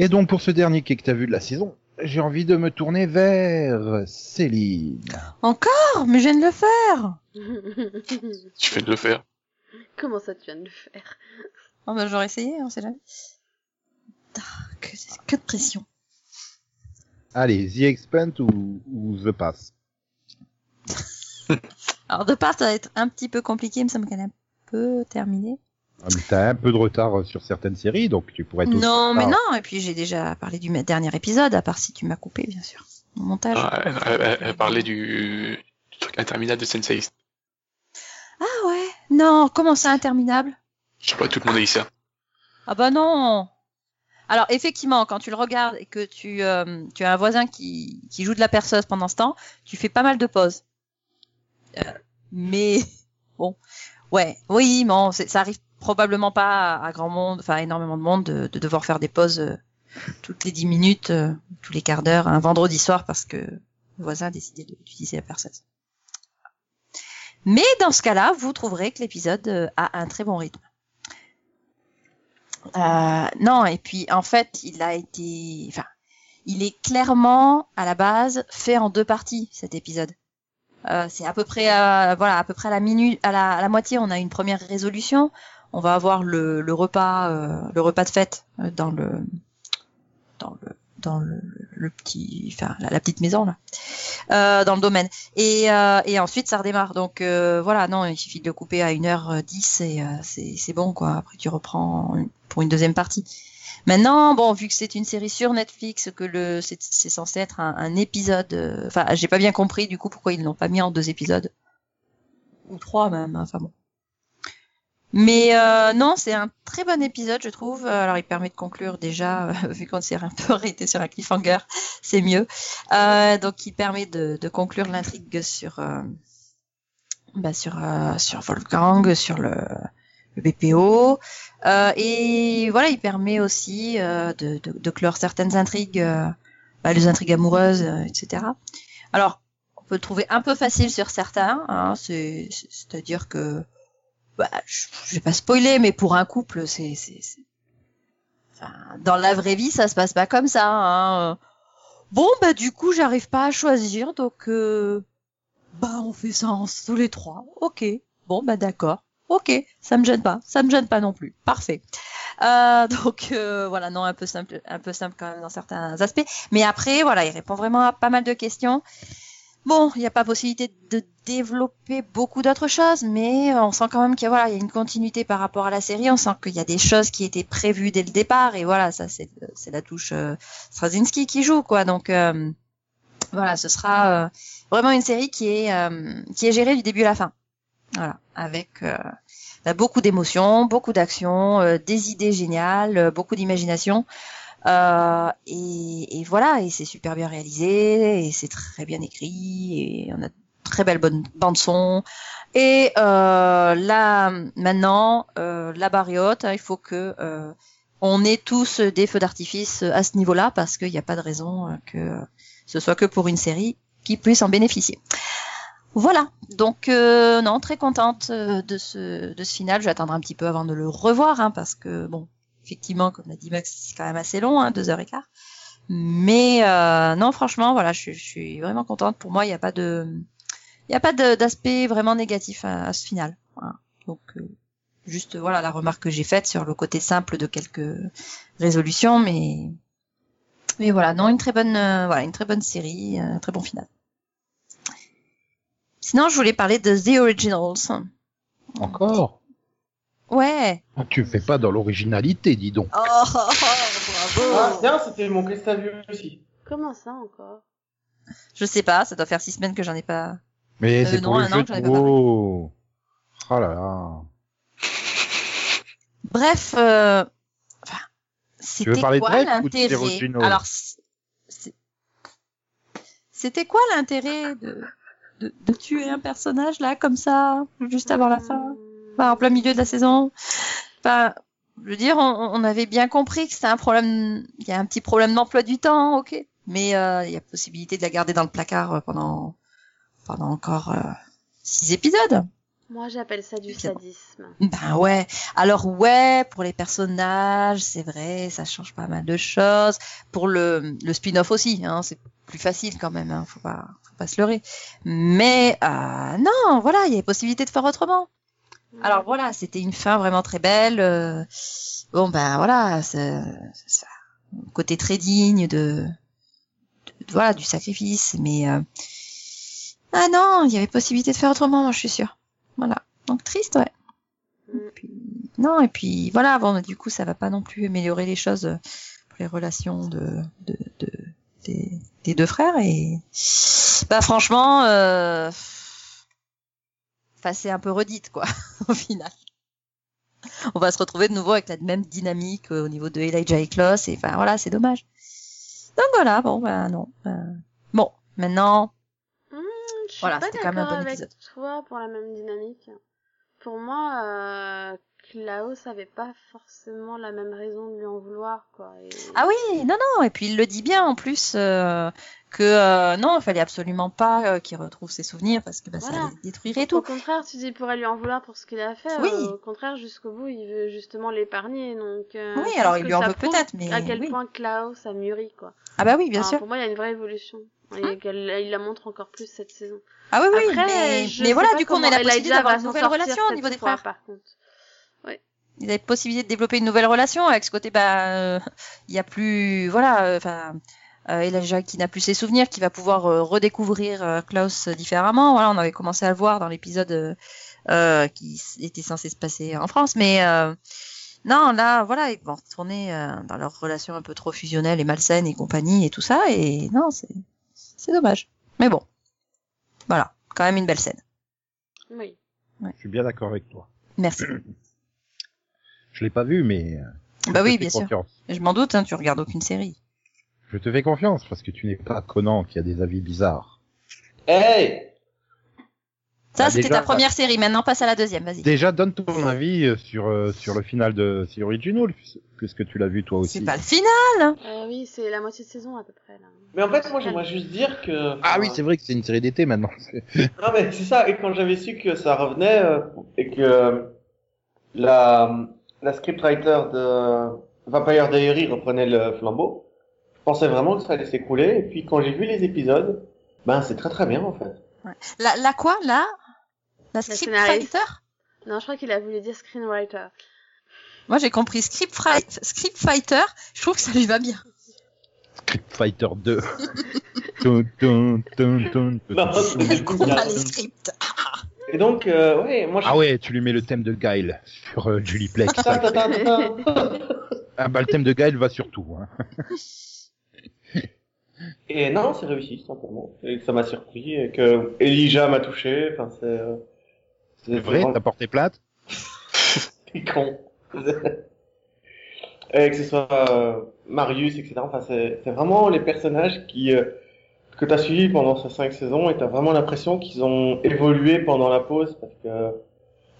Et donc pour ce dernier quai que t'as vu de la saison, j'ai envie de me tourner vers Céline. Encore? Mais je viens de le faire Tu fais de le faire. Comment ça, tu viens de le faire? Oh, bah, J'aurais essayé, on sait jamais. Ah, que, que de pression. Allez, The Expand ou, ou The Pass? Alors, de part, ça va être un petit peu compliqué, mais ça me semble qu'elle est un peu terminée. Ah, mais T'as un peu de retard sur certaines séries, donc tu pourrais... tout- Non, mais Ah. non, et puis j'ai déjà parlé du dernier épisode, à part si tu m'as coupé, bien sûr. Mon montage. Ah, elle, elle- elle- elle parlait du, du truc interminable de Sensei. Ah ouais Non, comment ça, interminable? Je sais pas, tout le monde a dit ça. Ah bah non Alors effectivement, quand tu le regardes et que tu, euh, tu as un voisin qui, qui joue de la perceuse pendant ce temps, tu fais pas mal de pauses. Euh, mais bon, ouais, oui, bon, c'est- ça arrive probablement pas à, grand monde, enfin énormément de monde de, de devoir faire des pauses euh, toutes les dix minutes, euh, tous les quarts d'heure, un vendredi soir parce que le voisin a décidé d'utiliser la perceuse. Mais dans ce cas-là, vous trouverez que l'épisode euh, a un très bon rythme. Euh, non, et puis en fait, il a été, enfin, il est clairement à la base fait en deux parties cet épisode. Euh, c'est à peu près, à, voilà, à peu près à la minute, à la, à la moitié, on a une première résolution. On va avoir le, le repas, euh, le repas de fête euh, dans le, dans le, dans le, petit, enfin, la, petite maison là, euh, dans le domaine. Et, euh, et ensuite, ça redémarre. Donc euh, voilà, non, il suffit de le couper à 1h10 et euh, c'est bon quoi. Après, tu reprends pour une deuxième partie. Maintenant, bon, vu que c'est une série sur Netflix, que le c'est censé être un, un épisode. euh, Enfin, j'ai pas bien compris du coup pourquoi ils l'ont pas mis en deux épisodes ou trois même. Enfin bon. Mais euh, non, c'est un très bon épisode, je trouve. Alors, il permet de conclure déjà, euh, vu qu'on s'est un peu arrêté sur un cliffhanger, c'est mieux. Euh, donc, il permet de, de conclure l'intrigue sur, euh, bah, sur, euh, sur Wolfgang, sur le, le BPO. Et voilà, il permet aussi de, de, de clore certaines intrigues, bah, les intrigues amoureuses, etc. Alors, on peut le trouver un peu facile sur certains, hein, c'est- c'est- c'est-à-dire que bah, je, vais pas spoiler, mais pour un couple, c'est- enfin, dans la vraie vie, ça se passe pas comme ça. Hein. Bon, bah du coup, j'arrive pas à choisir, donc euh, bah on fait ça en- tous les trois. Ok. Bon, bah d'accord. Ok, ça me gêne pas, ça me gêne pas non plus. Parfait. Euh, donc euh, voilà, non, un peu simple, un peu simple quand même dans certains aspects. Mais après, voilà, il répond vraiment à pas mal de questions. Bon, il n'y a pas possibilité de développer beaucoup d'autres choses, mais on sent quand même qu'il y a, une continuité par rapport à la série. On sent qu'il y a des choses qui étaient prévues dès le départ, et voilà, ça c'est la touche euh, Straczynski qui joue, quoi. Donc euh, voilà, ce sera euh, vraiment une série qui est euh, qui est gérée du début à la fin. Voilà, avec bah, beaucoup d'émotions, beaucoup d'actions, des idées géniales, beaucoup d'imagination. Euh, et, et voilà, et c'est super bien réalisé, et c'est très bien écrit, et on a très belle bonne bande son. Et euh, là maintenant, euh, la barriote, hein, il faut que euh, on ait tous des feux d'artifice à ce niveau-là, parce qu'il n'y a pas de raison euh, que ce soit que pour une série qui puisse en bénéficier. Voilà, donc euh, non, très contente de ce de ce final. Je vais attendre un petit peu avant de le revoir, hein, parce que bon, effectivement, comme l'a dit Max, c'est quand même assez long, hein, deux heures et quart. Mais euh, non, franchement, voilà, je, suis vraiment contente. Pour moi, il n'y a pas de, il a pas d'aspect vraiment négatif à, ce final. Donc, euh, juste voilà la remarque que j'ai faite sur le côté simple de quelques résolutions, mais mais voilà, non, une très bonne, euh, voilà, une très bonne série, un très bon final. Sinon, je voulais parler de The Originals. Encore? Ouais. Ah, Tu fais pas dans l'originalité, dis donc. Oh, oh, oh, Ah, bravo. tiens, c'était mon Crystal View aussi. Comment ça encore? Je sais pas, ça doit faire six semaines que j'en ai pas. Mais Euh, c'est pour le jeu que j'en ai de. Oh là là. Bref, euh... enfin, veux c'était parler de quoi l'intérêt Alors, c'était quoi l'intérêt de... de de tuer un personnage là comme ça juste avant la fin, enfin, en plein milieu de la saison Enfin, je veux dire, on, on avait bien compris que c'était un problème, il y a un petit problème d'emploi du temps, ok, mais euh, il y a possibilité de la garder dans le placard euh, pendant pendant encore euh, six épisodes. Moi, j'appelle ça du sadisme. Ben ouais. Alors ouais, pour les personnages, c'est vrai, ça change pas mal de choses. Pour le, le spin-off aussi, hein, c'est plus facile quand même. Hein, faut pas, faut pas se leurrer. Mais euh, non, voilà, il y avait possibilité de faire autrement. Alors voilà, c'était une fin vraiment très belle. euh, bon ben voilà, c'est c'est un côté très digne de, de- voilà du sacrifice, mais euh, ah non, il y avait possibilité de faire autrement, moi je suis sûre. Voilà, donc triste, ouais. Mm. Puis, non et puis voilà, bon du coup ça va pas non plus améliorer les choses euh, pour les relations de, de, de des, des deux frères et bah franchement. Euh, enfin c'est un peu redite quoi au final. On va se retrouver de nouveau avec la même dynamique euh, au niveau de Elijah et Klaus et enfin voilà c'est dommage. Donc voilà bon ben non. ben, Bon maintenant Hmm, je suis Voilà, pas c'était quand même un d'accord bon avec épisode. toi pour la même dynamique. Pour moi, euh, Klaus avait pas forcément la même raison de lui en vouloir, quoi. Et... ah oui non non et puis il le dit bien en plus euh, que euh, non il fallait absolument pas euh, qu'il retrouve ses souvenirs parce que bah, ça Voilà. allait le détruire et Au tout. contraire, tu dis il pourrait lui en vouloir pour ce qu'il a fait. Oui. au contraire, jusqu'au bout, il veut justement l'épargner. Donc, euh, Oui, alors il lui en ça veut peut-être, mais À quel oui. point Klaus a mûri, quoi. Ah bah oui bien sûr. Pour moi, il y a une vraie évolution. Et qu'elle il la montre encore plus cette saison. Ah oui oui Après, mais, mais voilà du coup on a comment la possibilité d'avoir une nouvelle relation au niveau des frères. Par contre. Ils avaient possibilité de développer une nouvelle relation avec ce côté bah euh, il y a plus voilà euh, enfin euh, Elijah qui n'a plus ses souvenirs qui va pouvoir euh, redécouvrir euh, Klaus différemment. Voilà on avait commencé à le voir dans l'épisode euh, euh, qui était censé se passer en France. Mais euh, non là voilà ils vont retourner euh, dans leur relation un peu trop fusionnelle et malsaine et compagnie et tout ça. Et non c'est c'est dommage. Mais bon voilà quand même une belle scène. Oui. Je suis bien d'accord avec toi. merci Je l'ai pas vu, mais. euh, bah oui bien sûr je m'en doute hein, tu regardes aucune série Je te fais confiance parce que tu n'es pas Conan qui a des avis bizarres. Hey Ça, Bah, c'était ta première série. Maintenant, passe à la deuxième. Vas-y. Déjà, donne ton avis euh, sur euh, sur le final de The Original, puis- puisque tu l'as vu toi aussi. C'est pas le final. Euh, oui, c'est la moitié de saison à peu près là. Mais en fait, moi, j'aimerais juste dire que... Ah oui, c'est vrai que c'est une série d'été maintenant. Non, mais c'est ça. Et quand j'avais su que ça revenait euh, et que la, la scriptwriter de Vampire Diary reprenait le flambeau, je pensais vraiment que ça allait s'écrouler. Et puis quand j'ai vu les épisodes, ben c'est très très bien en fait. La, la quoi, là La script scénariste. fighter Non, je crois qu'il a voulu dire screenwriter. Moi, j'ai compris script, script fighter. Je trouve que ça lui va bien. Script Fighter 2. Dun, dun, dun, Non, c'est- Elle Et donc, euh, ouais, moi je... Ah ouais, tu lui mets le thème de Guile sur euh, Julie ta. ah bah le thème de Guile va sur tout. Hein. Et non, c'est réussi simplement. Et ça m'a surpris et que Elijah m'a touché. Enfin, c'est... euh, C'est vrai, vraiment- t'as porté plate C'est con. et que ce soit euh, Marius, etc. Enfin, c'est c'est vraiment les personnages qui que t'as suivis pendant ces cinq saisons et t'as vraiment l'impression qu'ils ont évolué pendant la pause parce que,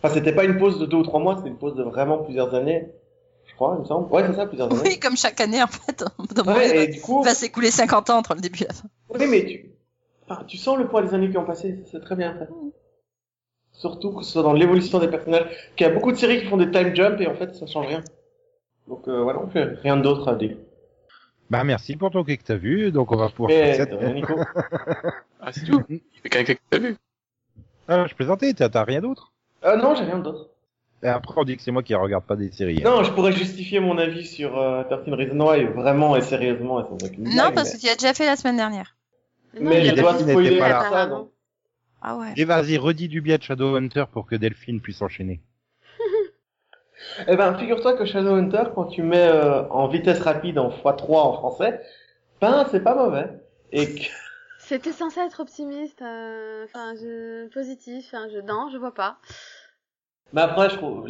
enfin, c'était pas une pause de deux ou trois mois, c'était une pause de vraiment plusieurs années, je crois, il me semble. Ouais, c'est ça, plusieurs années. Oui, comme chaque année, en fait. Dans mon Ouais, et du coup, va s'écouler 50 ans entre le début et la fin. oui, mais tu, enfin, tu sens le poids des années qui ont passé, c'est très bien fait. Surtout que ce soit dans l'évolution des personnages, qu'il y a beaucoup de séries qui font des time jumps et en fait, ça change rien. Donc euh, voilà, on fait rien d'autre à dire. Bah merci pour ton quai que t'as vu, donc on va pouvoir Mais, faire cette... euh, Nico. Ah, c'est tout. A quelqu'un que t'as vu. Ah, je plaisantais, t'as t'as rien d'autre? Euh, non, j'ai rien d'autre. Et après on dit que c'est moi qui regarde pas des séries. hein. Non, je pourrais justifier mon avis sur euh, 13 Reasons Why vraiment et sérieusement et sans aucune Non, blague, parce que tu l'as déjà fait la semaine dernière. mais, mais il y je dois spoiler pas ça, là. donc. Ah ouais. Et vas-y, redis du bien de Shadowhunter pour que Delphine puisse enchaîner. Eh ben, figure-toi que Shadowhunter, quand tu mets euh, en vitesse rapide en x3 en français, ben, c'est pas mauvais. Et que... C'était censé être optimiste, euh, enfin, je... positif, enfin, je... non, je vois pas. Mais après, je trouve,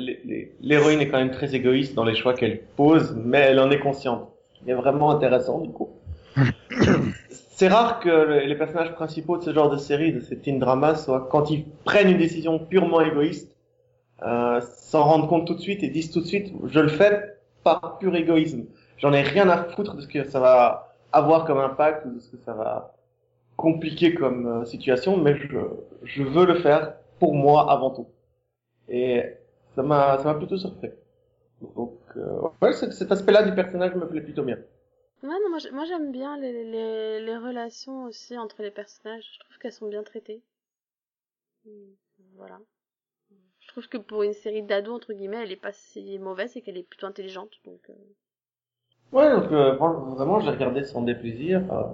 l'héroïne est quand même très égoïste dans les choix qu'elle pose, mais elle en est consciente. Il est vraiment intéressant, du coup. c'est rare que le- les personnages principaux de ce genre de série, de ces teen dramas, soient, quand ils prennent une décision purement égoïste, euh, s'en rendent compte tout de suite et disent tout de suite, je le fais par pur égoïsme. J'en ai rien à foutre de ce que ça va avoir comme impact ou de ce que ça va compliquer comme euh, situation, mais je, je veux le faire pour moi avant tout. Et ça m'a, ça m'a plutôt surpris. Donc, euh, ouais, cet, aspect-là du personnage me plaît plutôt bien. Ouais, non, moi, j'ai- moi j'aime bien les, les, les relations aussi entre les personnages. Je trouve qu'elles sont bien traitées. Voilà. Trouve que pour une série d'ados, entre guillemets, elle est pas si mauvaise et qu'elle est plutôt intelligente. Donc, euh, Ouais, donc euh, vraiment, j'ai regardé sans déplaisir. euh,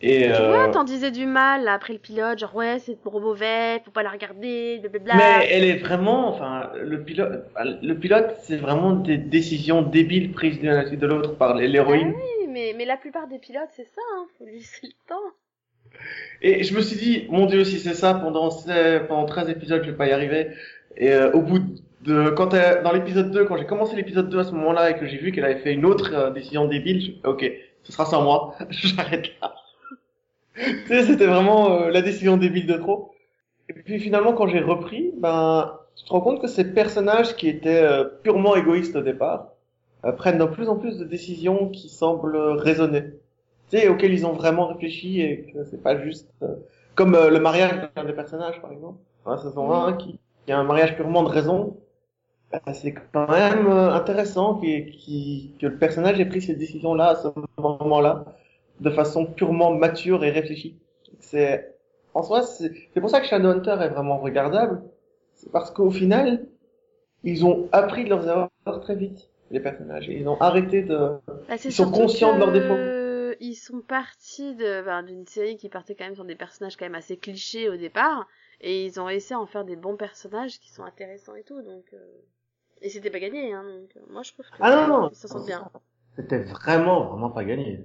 et Tu euh, vois, t'en disais du mal là, après le pilote, genre ouais, c'est trop mauvais, faut pas la regarder, blablabla. mais elle est vraiment, enfin, le pilote, le pilote, c'est vraiment des décisions débiles prises l'une à la suite de l'autre par l'héroïne. Ah oui, mais, mais la plupart des pilotes, c'est ça, hein, faut lui laisser le temps. Et je me suis dit, mon dieu, si c'est ça, pendant, pendant 13 épisodes, je vais pas y arriver. Et euh, au bout de, quand elle- dans l'épisode 2, quand j'ai commencé l'épisode 2 à ce moment-là et que j'ai vu qu'elle avait fait une autre euh, décision débile, je ok, ce sera sans moi, j'arrête là. tu sais, c'était vraiment euh, la décision débile de trop. Et puis finalement, quand j'ai repris, ben, tu te rends compte que ces personnages qui étaient euh, purement égoïstes au départ, euh, prennent de plus en plus de décisions qui semblent raisonner tu sais, auxquels ils ont vraiment réfléchi et que c'est pas juste euh, comme euh, le mariage d'un des personnages par exemple la saison 1 qui, qui a un mariage purement de raison bah, c'est quand même euh, intéressant que le personnage ait pris cette décision là à ce moment là de façon purement mature et réfléchie. C'est en soi c'est pour ça que Shadowhunter est vraiment regardable. C'est parce qu'au final ils ont appris de leurs erreurs très vite les personnages. Ils ont arrêté de Bah, Ils sont conscients de leurs défauts. Ils sont partis ben, d'une série qui partait quand même sur des personnages quand même assez clichés au départ, et ils ont réussi à en faire des bons personnages qui sont intéressants et tout, donc, euh, et c'était pas gagné, hein, donc, euh, moi je trouve que Ah non, non, ils s'en sortent bien. C'était vraiment, vraiment pas gagné.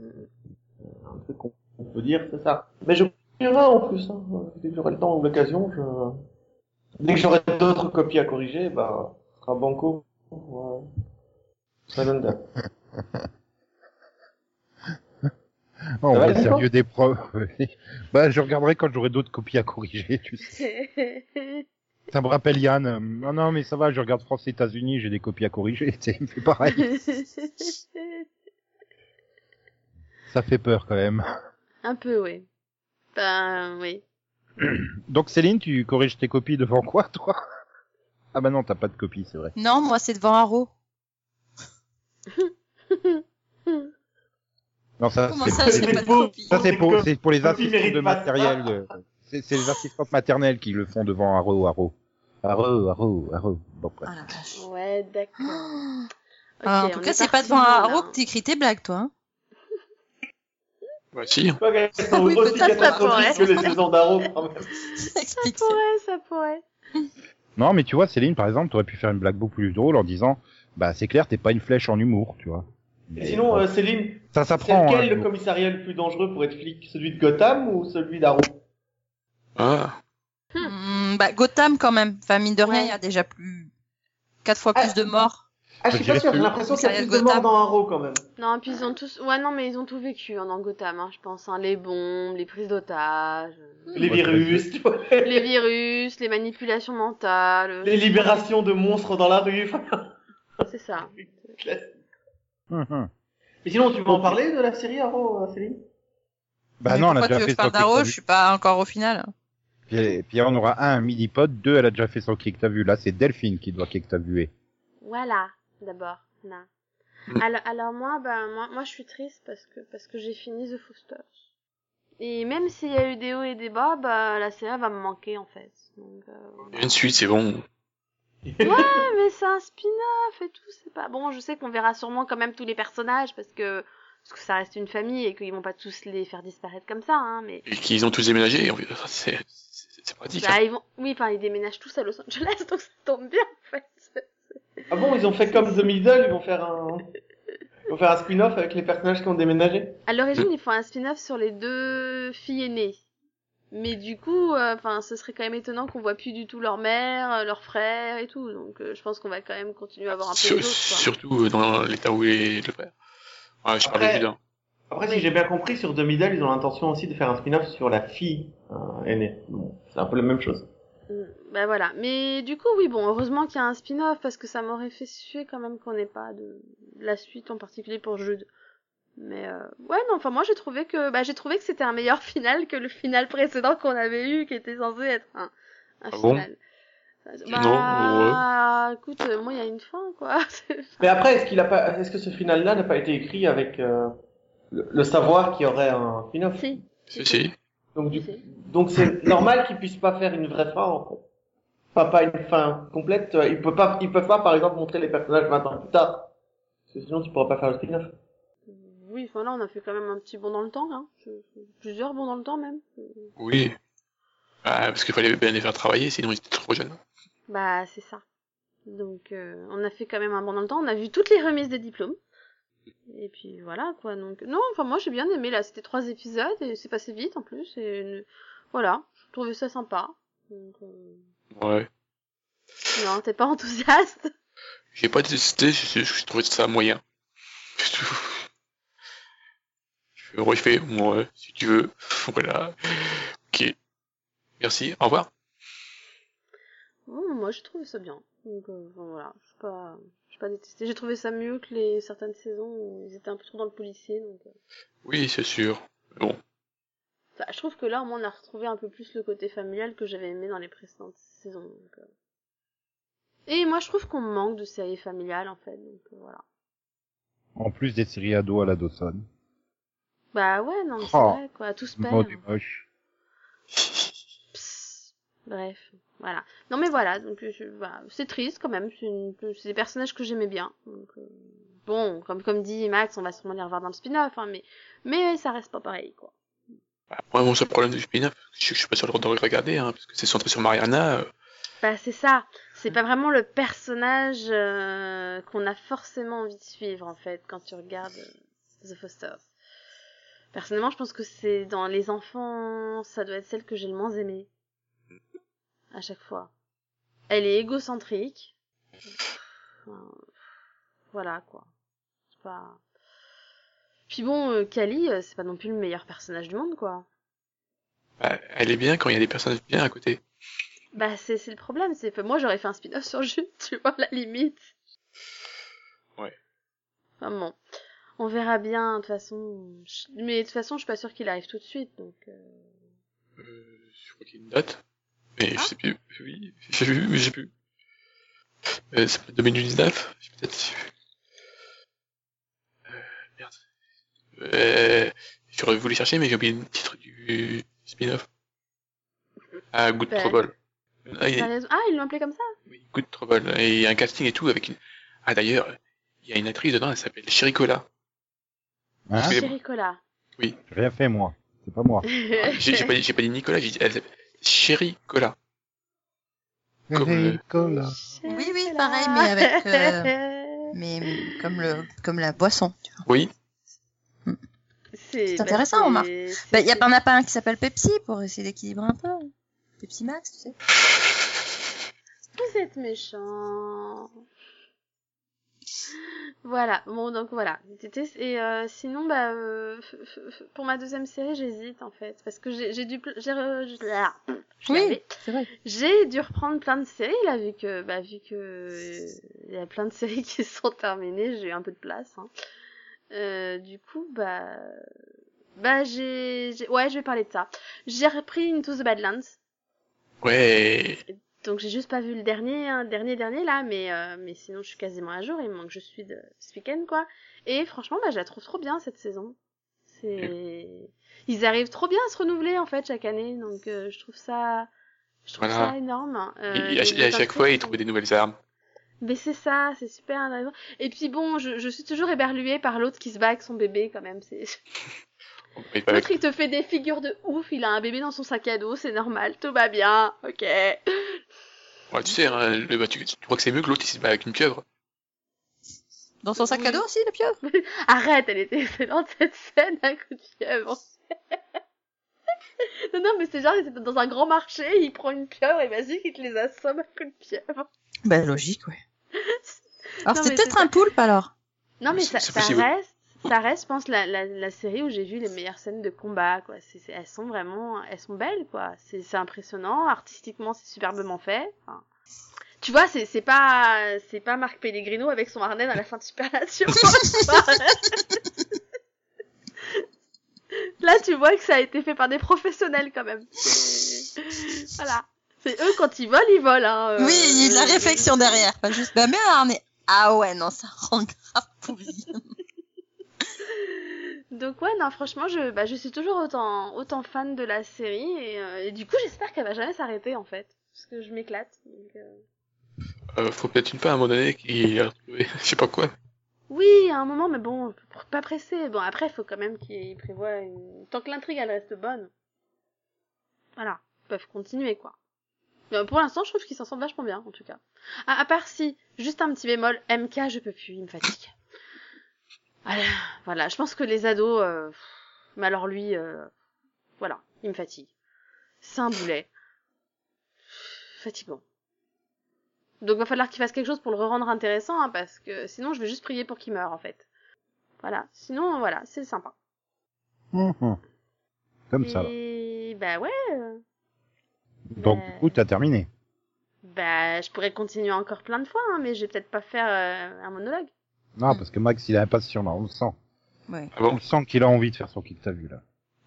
Un truc qu'on on peut dire, c'est ça. Mais je continuerai en plus, hein. Dès que j'aurai le temps ou l'occasion, je... Dès que j'aurai d'autres copies à corriger, bah, ce sera banco euh, Shadowhunter. Oh, on va, sérieux des preuves. bah, je regarderai quand j'aurai d'autres copies à corriger, tu sais. Ça me rappelle Yann. Non, non, mais ça va, je regarde France-États-Unis, j'ai des copies à corriger, tu sais, il me fait pareil. Ça fait peur quand même. Un peu, oui. Ben, oui. Donc Céline, tu corriges tes copies devant quoi, toi? Ah bah non, t'as pas de copie, c'est vrai. Non, moi, c'est devant Arrow. Non, ça, c'est pas pour, les mérite de pas matériel. de- C'est les assistantes maternelles qui le font devant Arrow, Arrow. Arrow, Arrow, Arrow. Bon, bref. Ah. Ouais, d'accord. Ah, en tout cas, est c'est pas devant Arrow que t'écris tes blagues, toi. Hein Bah si. Qu'elles sont Oui, aussi peut-être ça catastrophiques que pourrait. les saisons d'Arrow, quand même. Ça Explique. ça. pourrait, ça pourrait. Non, mais tu vois, Céline, par exemple, t'aurais pu faire une blague beaucoup plus drôle en disant, bah, c'est clair, t'es pas une flèche en humour, tu vois. Et Mais sinon, euh, Céline, ça c'est s'apprend. lequel hein, le commissariat le plus dangereux pour être flic? Celui de Gotham ou celui d'Arrow? Ah. Hmm, bah, Gotham, quand même. Enfin, mine de rien, il Ouais. y a déjà plus, quatre fois Ah. plus de morts. Ah, je suis pas sûr, j'ai l'impression qu'il y a plus de morts dans Arrow quand même. Non, puis ils ont tous, ouais, non, mais ils ont tout vécu hein, dans Gotham, hein, je pense, hein, les bombes, les prises d'otages, euh, Les virus, tu vois. les virus, les manipulations mentales. les libérations de monstres dans la rue. C'est ça. Mais sinon, tu veux en parler de la série Arrow, euh, Céline? Bah Mais non, on a pourquoi déjà tu veux fait d'Arrow t'as Je vu. suis pas encore au final. Puis, puis on aura un mini-pod, deux, elle a déjà fait son clic, t'as vu. Là, c'est Delphine qui doit clic, t'as vu. Voilà, d'abord. Là. Mm. Alors, alors moi, bah, moi, moi, je suis triste parce que parce que j'ai fini The Fosters. Et même s'il y a eu des hauts et des bas, bah, la série va me manquer en fait. Donc, euh, Une suite, c'est bon. Ouais, mais c'est un spin-off et tout, c'est pas bon. Je sais qu'on verra sûrement quand même tous les personnages parce que parce que ça reste une famille et qu'ils vont pas tous les faire disparaître comme ça, hein. Mais Et qu'ils ont tous déménagé. en fait, C'est c'est- c'est pratique. bah, hein. ils vont, oui, enfin, ils déménagent tous à Los Angeles, donc ça tombe bien en fait. Ah bon, ils ont fait comme The Middle, ils vont faire un, ils vont faire un spin-off avec les personnages qui ont déménagé. À l'origine, ils font un spin-off sur les deux filles aînées. Mais du coup, euh, enfin, ce serait quand même étonnant qu'on voit plus du tout leur mère, euh, leur frère et tout. Donc, euh, je pense qu'on va quand même continuer à avoir un peu quoi. surtout euh, dans l'état où est le frère. Ouais, je parle Après- de Judas. Après, si j'ai bien compris, sur The Middle, ils ont l'intention aussi de faire un spin-off sur la fille euh, aînée. Bon, c'est un peu la même chose. Bah voilà. Mais du coup, oui, bon, heureusement qu'il y a un spin-off parce que ça m'aurait fait suer quand même qu'on n'ait pas de de la suite en particulier pour Jude. Mais euh, ouais, non, enfin moi j'ai trouvé que bah j'ai trouvé que c'était un meilleur final que le final précédent qu'on avait eu, qui était censé être un, un Ah bon final. Non, bah, écoute, euh, moi il y a une fin quoi. Mais après, est-ce qu'il a pas, est-ce que ce final-là n'a pas été écrit avec euh, le, le savoir qu'il y aurait un spin-off? Si. Si, si. Donc, du, Si. donc c'est normal qu'ils puissent pas faire une vraie fin, en fait. Pas, pas une fin complète. euh, Ils peuvent pas, ils peuvent pas, par exemple, montrer les personnages 20 ans plus tard. Parce que sinon, tu pourras pas faire le spin-off. Oui, enfin là on a fait quand même un petit bond dans le temps, hein. Je- Plusieurs bonds dans le temps même. Oui. Ah, parce qu'il fallait bien les faire travailler, sinon ils étaient trop jeunes. Bah, c'est ça. Donc, euh, on a fait quand même un bon dans le temps. On a vu toutes les remises des diplômes. Et puis voilà, quoi. Donc, non, enfin, moi, j'ai bien aimé, là. C'était trois épisodes et c'est passé vite, en plus. Et voilà. Je trouvais ça sympa. Donc, euh, Ouais. non, t'es pas enthousiaste. J'ai pas détesté, j'ai trouvé ça moyen. C'est tout. Je fais, ouais, je fais, ouais, si tu veux. Voilà. Ok. Merci, au revoir. Oh, moi, j'ai trouvé ça bien. Donc, euh, voilà. Je suis pas, je suis pas détestée. J'ai trouvé ça mieux que les certaines saisons où ils étaient un peu trop dans le policier. Donc, euh, Oui, c'est sûr. Bon. Enfin, je trouve que là, au moins, on a retrouvé un peu plus le côté familial que j'avais aimé dans les précédentes saisons. donc, euh. Et moi, je trouve qu'on manque de séries familiales, en fait. Donc, euh, voilà. En plus des séries ados à la Dawson. Bah ouais, non, mais c'est Oh, vrai, quoi. Tout se perd. Moche. Psst. Bref, voilà. Non, mais voilà, donc je, voilà, c'est triste quand même. C'est une- c'est des personnages que j'aimais bien. Donc, euh, bon, comme comme dit Max, on va sûrement les revoir dans le spin-off, hein, mais mais ça reste pas pareil, quoi. Moi, mon seul problème du spin-off, je, je suis pas sûr de le regarder, hein, parce que c'est centré sur Mariana. euh, Bah c'est ça. C'est pas vraiment le personnage euh, qu'on a forcément envie de suivre en fait quand tu regardes euh, The Fosters. Personnellement, je pense que c'est dans les enfants, ça doit être celle que j'ai le moins aimée. À chaque fois. Elle est égocentrique. Voilà quoi. C'est pas. Puis bon, euh, Kali, euh, c'est pas non plus le meilleur personnage du monde quoi. bah, elle est bien quand il y a des personnages bien à côté. Bah c'est c'est le problème, c'est que moi j'aurais fait un spin-off sur Jude, tu vois la limite. Ouais. Enfin bon, on verra bien de toute façon. Je- Mais de toute façon, je suis pas sûre qu'il arrive tout de suite, donc. euh, Euh, je crois qu'il y a une date. Mais je Ah. sais plus. Oui, j'ai vu, mais j'ai plus. Euh, c'est peut-être 2019, j'ai peut-être. Euh, merde. Euh, j'aurais voulu chercher, mais j'ai oublié le titre du spin-off. Ah, Good Ben, Trouble. Ah, il-. Ah, ils l'ont appelé comme ça? Oui, Good Trouble. Et il y a un casting et tout avec une... Ah, d'ailleurs, il y a une actrice dedans, elle s'appelle Chiricola. Hein Oui. Chéricola. J'ai rien fait, moi. C'est pas moi. J'ai pas, dit- j'ai pas dit Nicolas, j'ai dit, elle. Comme, euh, Nicolas. Oui, oui, pareil, mais avec, euh, Mais mm, comme le comme la boisson. Tu vois. Oui, C'est C'est intéressant, bah, remarque. c'est- c'est- Bah, y a en a pas un qui s'appelle Pepsi pour essayer d'équilibrer un peu. Pepsi Max, tu sais. Vous êtes méchant. Voilà, bon donc voilà. C'était- Et euh, sinon, bah, euh, pour ma deuxième série, j'hésite en fait, parce que j'ai dû, j'ai, ah, Oui. l'avais. C'est vrai. J'ai dû reprendre plein de séries là, vu que, bah, vu que il y a plein de séries qui sont terminées, j'ai eu un peu de place. Hein. Euh, du coup, bah, bah j'ai, j'ai- ouais, je vais parler de ça. J'ai repris Into the Badlands. Ouais. Donc j'ai juste pas vu le dernier, hein, dernier, dernier là, mais euh, mais sinon je suis quasiment à jour. Il me manque je suis de ce week-end quoi. Et franchement, bah je la trouve trop bien cette saison. C'est, ils arrivent trop bien à se renouveler en fait chaque année, donc euh, je trouve ça, je trouve Voilà. ça énorme. Euh, Et, à, et à chaque fois, ils trouvaient des nouvelles armes. Mais c'est ça, c'est super intéressant. Et puis bon, je, je suis toujours éberluée par l'autre qui se bat avec son bébé quand même. C'est L'autre il te fait des figures de ouf. Il a un bébé dans son sac à dos, c'est normal, tout va bien, ok. Ouais, tu sais, hein, le, bah, tu, tu crois que c'est mieux que l'autre il se bat avec une pieuvre. Dans son sac à dos aussi, le pieuvre? Arrête, elle était excellente cette scène, un coup de fièvre. non, non, mais c'est genre, il était dans un grand marché, il prend une pieuvre et vas-y, il te les assomme à coup de fièvre. Ben, logique, ouais. Alors, mais peut-être un poulpe, alors Non, mais ça, ça reste, ça reste, je pense, la, la, la série où j'ai vu les meilleures scènes de combat, quoi. C'est, c'est- elles sont vraiment, elles sont belles, quoi. C'est, c'est impressionnant, artistiquement, c'est superbement fait. Enfin, tu vois, c'est, c'est pas, c'est pas Marc Pellegrino avec son harnais à la fin de Supernation. Là, tu vois que ça a été fait par des professionnels, quand même. C'est- Voilà. C'est eux, quand ils volent, ils volent, hein. euh, Oui, il y a de la euh, réflexion derrière. Pas juste, bah, mais un harnais. Ah ouais, non, ça rend grave pourri. Donc ouais, non, franchement, je, bah, je suis toujours autant, autant fan de la série et, euh, et du coup, j'espère qu'elle va jamais s'arrêter en fait, parce que je m'éclate. donc, euh. Euh, faut peut-être une fois à un moment donné qu'il a retrouvé, je sais pas quoi. Oui, à un moment, mais bon, faut pas presser. Bon, après, faut quand même qu'ils prévoient une... tant que l'intrigue elle reste bonne. Voilà, ils peuvent continuer quoi. Mais pour l'instant, je trouve qu'ils s'en sortent vachement bien, en tout cas. Ah, à part si, juste un petit bémol, MK, je peux plus, il me fatigue. Voilà, voilà, je pense que les ados, euh, mais alors lui, euh, voilà, il me fatigue. C'est un boulet. Fatigant. Donc va falloir qu'il fasse quelque chose pour le rendre intéressant, hein, parce que sinon je vais juste prier pour qu'il meure en fait. Voilà, sinon voilà, c'est sympa. Mhm. Comme ça. là. Et bah ouais, euh, Donc, du coup, t'as terminé. bah je pourrais continuer encore plein de fois, hein, mais je vais peut-être pas faire un monologue. Non, parce que Max, il est impatient, là, on le sent. Ouais. Ah On le sent qu'il a envie de faire son kick, t'as vu, là.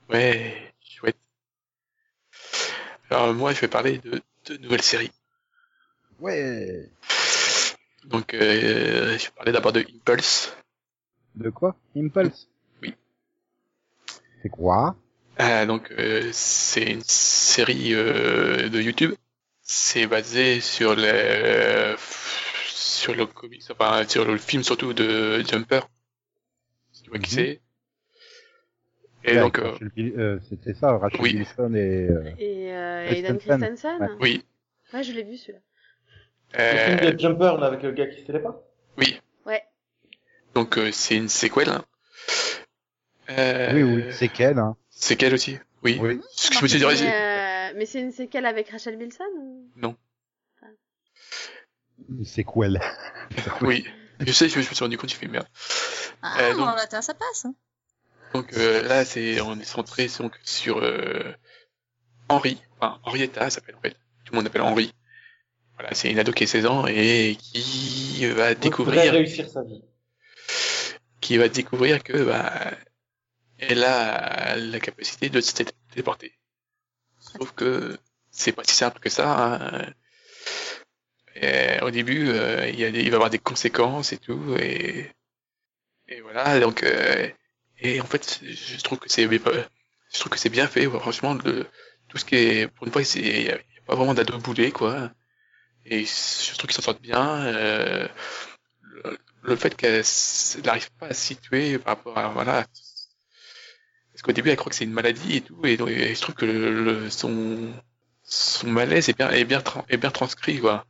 Ouais, chouette. Alors moi, je vais parler de deux nouvelles séries. Ouais. Donc, euh, je vais parler d'abord de Impulse. De quoi? Impulse? Oui. C'est quoi? Ah, donc, euh, c'est une série euh, de YouTube. C'est basé sur les sur le comics, enfin sur le film surtout de Jumper. Si tu vois qui Mhm. c'est. Et Ouais, donc, euh, euh, c'était ça, Rachel oui. Wilson et... euh, Et euh, Christensen. Aidan Christensen. Ouais. oui. Ouais, je l'ai vu celui-là. Le film Euh, de Jumper, là, avec le gars qui se téléporte. oui. Ouais. Donc, euh, c'est une séquelle. hein. Euh, Oui, oui, c'est qu'elle, hein. Séquelle aussi. Oui. Oui. Ce que je me suis dit, Mais, euh, mais c'est une séquelle avec Rachel ou... C'est quoi elle oui. Je sais, je, me suis rendu compte, je fais merde. Ah, Euh, donc- ça passe. hein. Donc euh, là, c'est on est centré donc sur euh, Henri, enfin Henrietta s'appelle en fait. Tout le monde l'appelle Henri. Voilà, c'est une ado qui a 16 ans et qui va découvrir, réussir sa vie. qui va découvrir que bah elle a la capacité de se té- téléporter. Sauf que c'est pas si simple que ça. hein. Et au début, euh, il, y a des- il va y avoir des conséquences et tout, et, et voilà. Donc, euh, et en fait, je trouve que c'est, je trouve que c'est bien fait. franchement, le, tout ce qui est, pour une fois, il y a, pas vraiment d'ado boulé, quoi. Et je trouve qu'ils s'en sortent bien. euh, le, fait qu'elle n'arrive pas à se situer par rapport à, voilà. Parce qu'au début, elle croit que c'est une maladie et tout, et, donc, et je trouve que le, son, son malaise est bien, est bien transcrit, quoi.